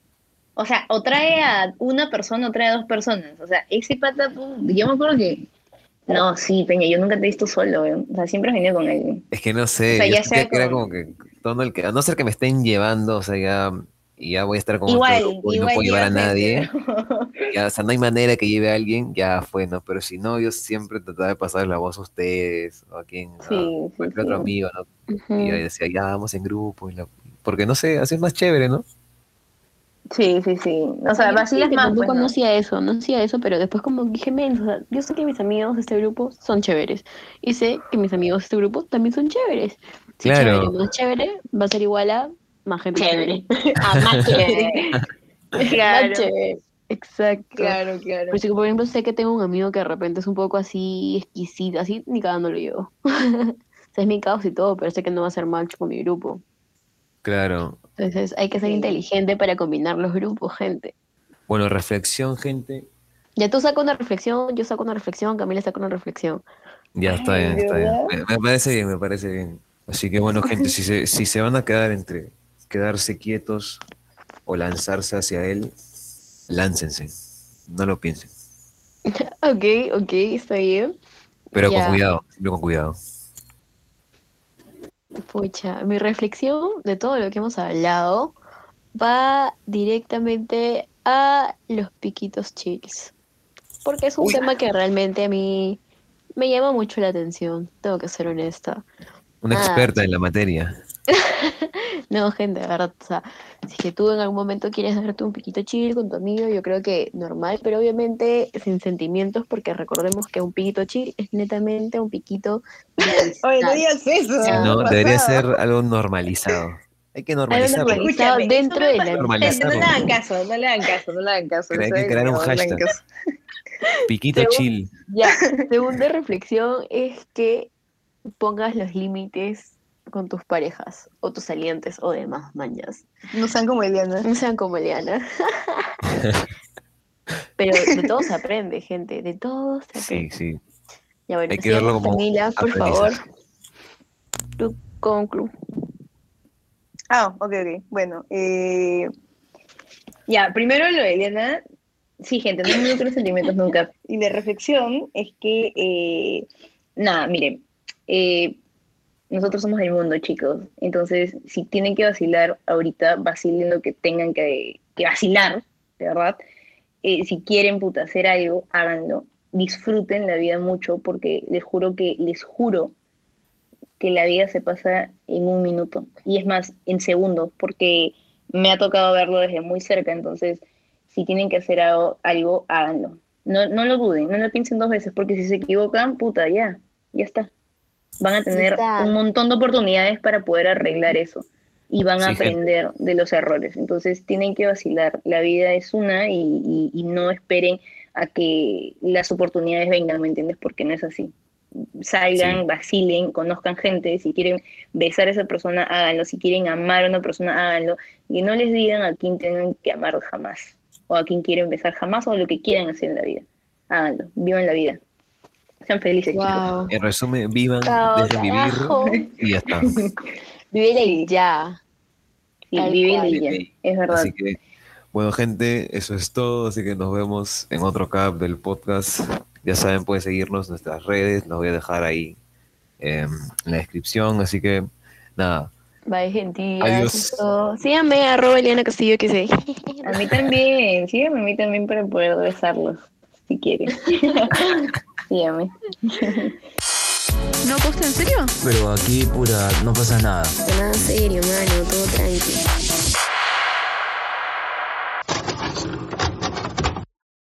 O sea, o trae a una persona o trae a dos personas. O sea, ese pata, yo me acuerdo que... No, sí, Peña, yo nunca te he visto solo, weón. O sea, siempre has venido con alguien. Es que no sé, O sea, ya sea que era como que todo el que, a no ser que me estén llevando, o sea, ya, y ya voy a estar con otro Igual, y no igual puedo llevar a nadie, ya, o sea, no hay manera que lleve a alguien, ya fue, ¿no? Pero si no, yo siempre trataba de pasar la voz a ustedes, o a quien, a Sí, sí, cualquier otro amigo, ¿no? Y yo decía, ya vamos en grupo, y la- porque no sé, así es más chévere, ¿no? Sí, sí, sí. O sea, vacilas sí, más, pues, no ¿no? hacía eso, no hacía eso, pero después como dije, men, o sea, yo sé que mis amigos de este grupo son chéveres y sé que mis amigos de este grupo también son chéveres. Si Claro. chévere más chévere va a ser igual a más gente chévere. Ah, *laughs* más chévere. *laughs* Claro. Más chévere. Exacto. Claro, claro. Pero si, por ejemplo, sé que tengo un amigo que de repente es un poco así exquisito, así ni cagándolo yo. *laughs* o sea, es mi caos y todo, pero sé que no va a ser match con mi grupo. Claro. Entonces hay que ser inteligente para combinar los grupos, gente. Bueno, reflexión, gente. Ya tú sacas una reflexión, yo saco una reflexión, Camila saca una reflexión. Ya está bien, ¿de está bien. Me, me parece bien, me parece bien. Así que bueno, gente, si se, si se van a quedar entre quedarse quietos o lanzarse hacia él, láncense. No lo piensen. *laughs* Ok, ok, está bien. Pero Ya. con cuidado, siempre con cuidado. Pucha, mi reflexión de todo lo que hemos hablado va directamente a los piquitos chills. Porque es un Uy. tema que realmente a mí me llama mucho la atención, tengo que ser honesta. Una Ah, experta en la materia. *laughs* No, gente, de verdad, o sea, si es que tú en algún momento quieres darte un piquito chill con tu amigo, yo creo que normal, pero obviamente sin sentimientos, porque recordemos que un piquito chill es netamente un piquito *laughs* Oye, no digas eso. Ah, no, debería ser algo normalizado. *laughs* Hay que normalizarlo. normalizado dentro de la no le hagan caso, no le hagan caso, no le hagan caso. Hay que crear un hashtag. Piquito Según- chill. Ya, segunda reflexión es que pongas los límites con tus parejas o tus salientes o demás mañas. No sean como Eliana. No sean como Eliana. *laughs* Pero de todo se aprende, gente, de todo se Sí, aprende. sí. Ya bueno, Hay que verlo como Camila, por favor. Tu conclu. Ah, ok, ok. Bueno, eh, ya, primero lo de Eliana. Sí, gente, no me los sentimientos nunca. *laughs* Y la reflexión es que, eh, nada, miren, eh, nosotros somos el mundo, chicos. Entonces, si tienen que vacilar ahorita, vacilen lo que tengan que, que vacilar, de verdad. Eh, si quieren, puta, hacer algo, háganlo. Disfruten la vida mucho, porque les juro que, les juro que la vida se pasa en un minuto y es más en segundos porque me ha tocado verlo desde muy cerca entonces si tienen que hacer algo, algo háganlo no, no lo duden, no lo piensen dos veces porque si se equivocan, puta, ya, ya está van a tener un montón de oportunidades para poder arreglar eso y van a Sí, gente. aprender de los errores entonces tienen que vacilar, la vida es una y, y- y no esperen a que las oportunidades vengan, ¿me entiendes? Porque no es así salgan, Sí. vacilen, conozcan gente, si quieren besar a esa persona, háganlo, si quieren amar a una persona, háganlo, y no les digan a quién tienen que amar jamás, o a quién quieren besar jamás, o lo que quieran hacer en la vida. Háganlo, vivan la vida. Sean felices, chicos. Wow. En resumen, vivan, dejen vivir y ya está. *laughs* Vivir y ya. Sí, viven y ya, es verdad. Así que, bueno, gente, eso es todo. Así que nos vemos en otro cap del podcast. Ya saben, pueden seguirnos en nuestras redes. Los voy a dejar ahí em, en la descripción. Así que, nada, Bye, gentillas. Adiós. Síganme, arroba Eliana Castillo, que sé. A mí también, síganme a mí también para poder besarlos, si quieren. *laughs* síganme. ¿No posta en serio? Pero aquí, pura, no pasa nada. Nada serio, mano, todo tranqui.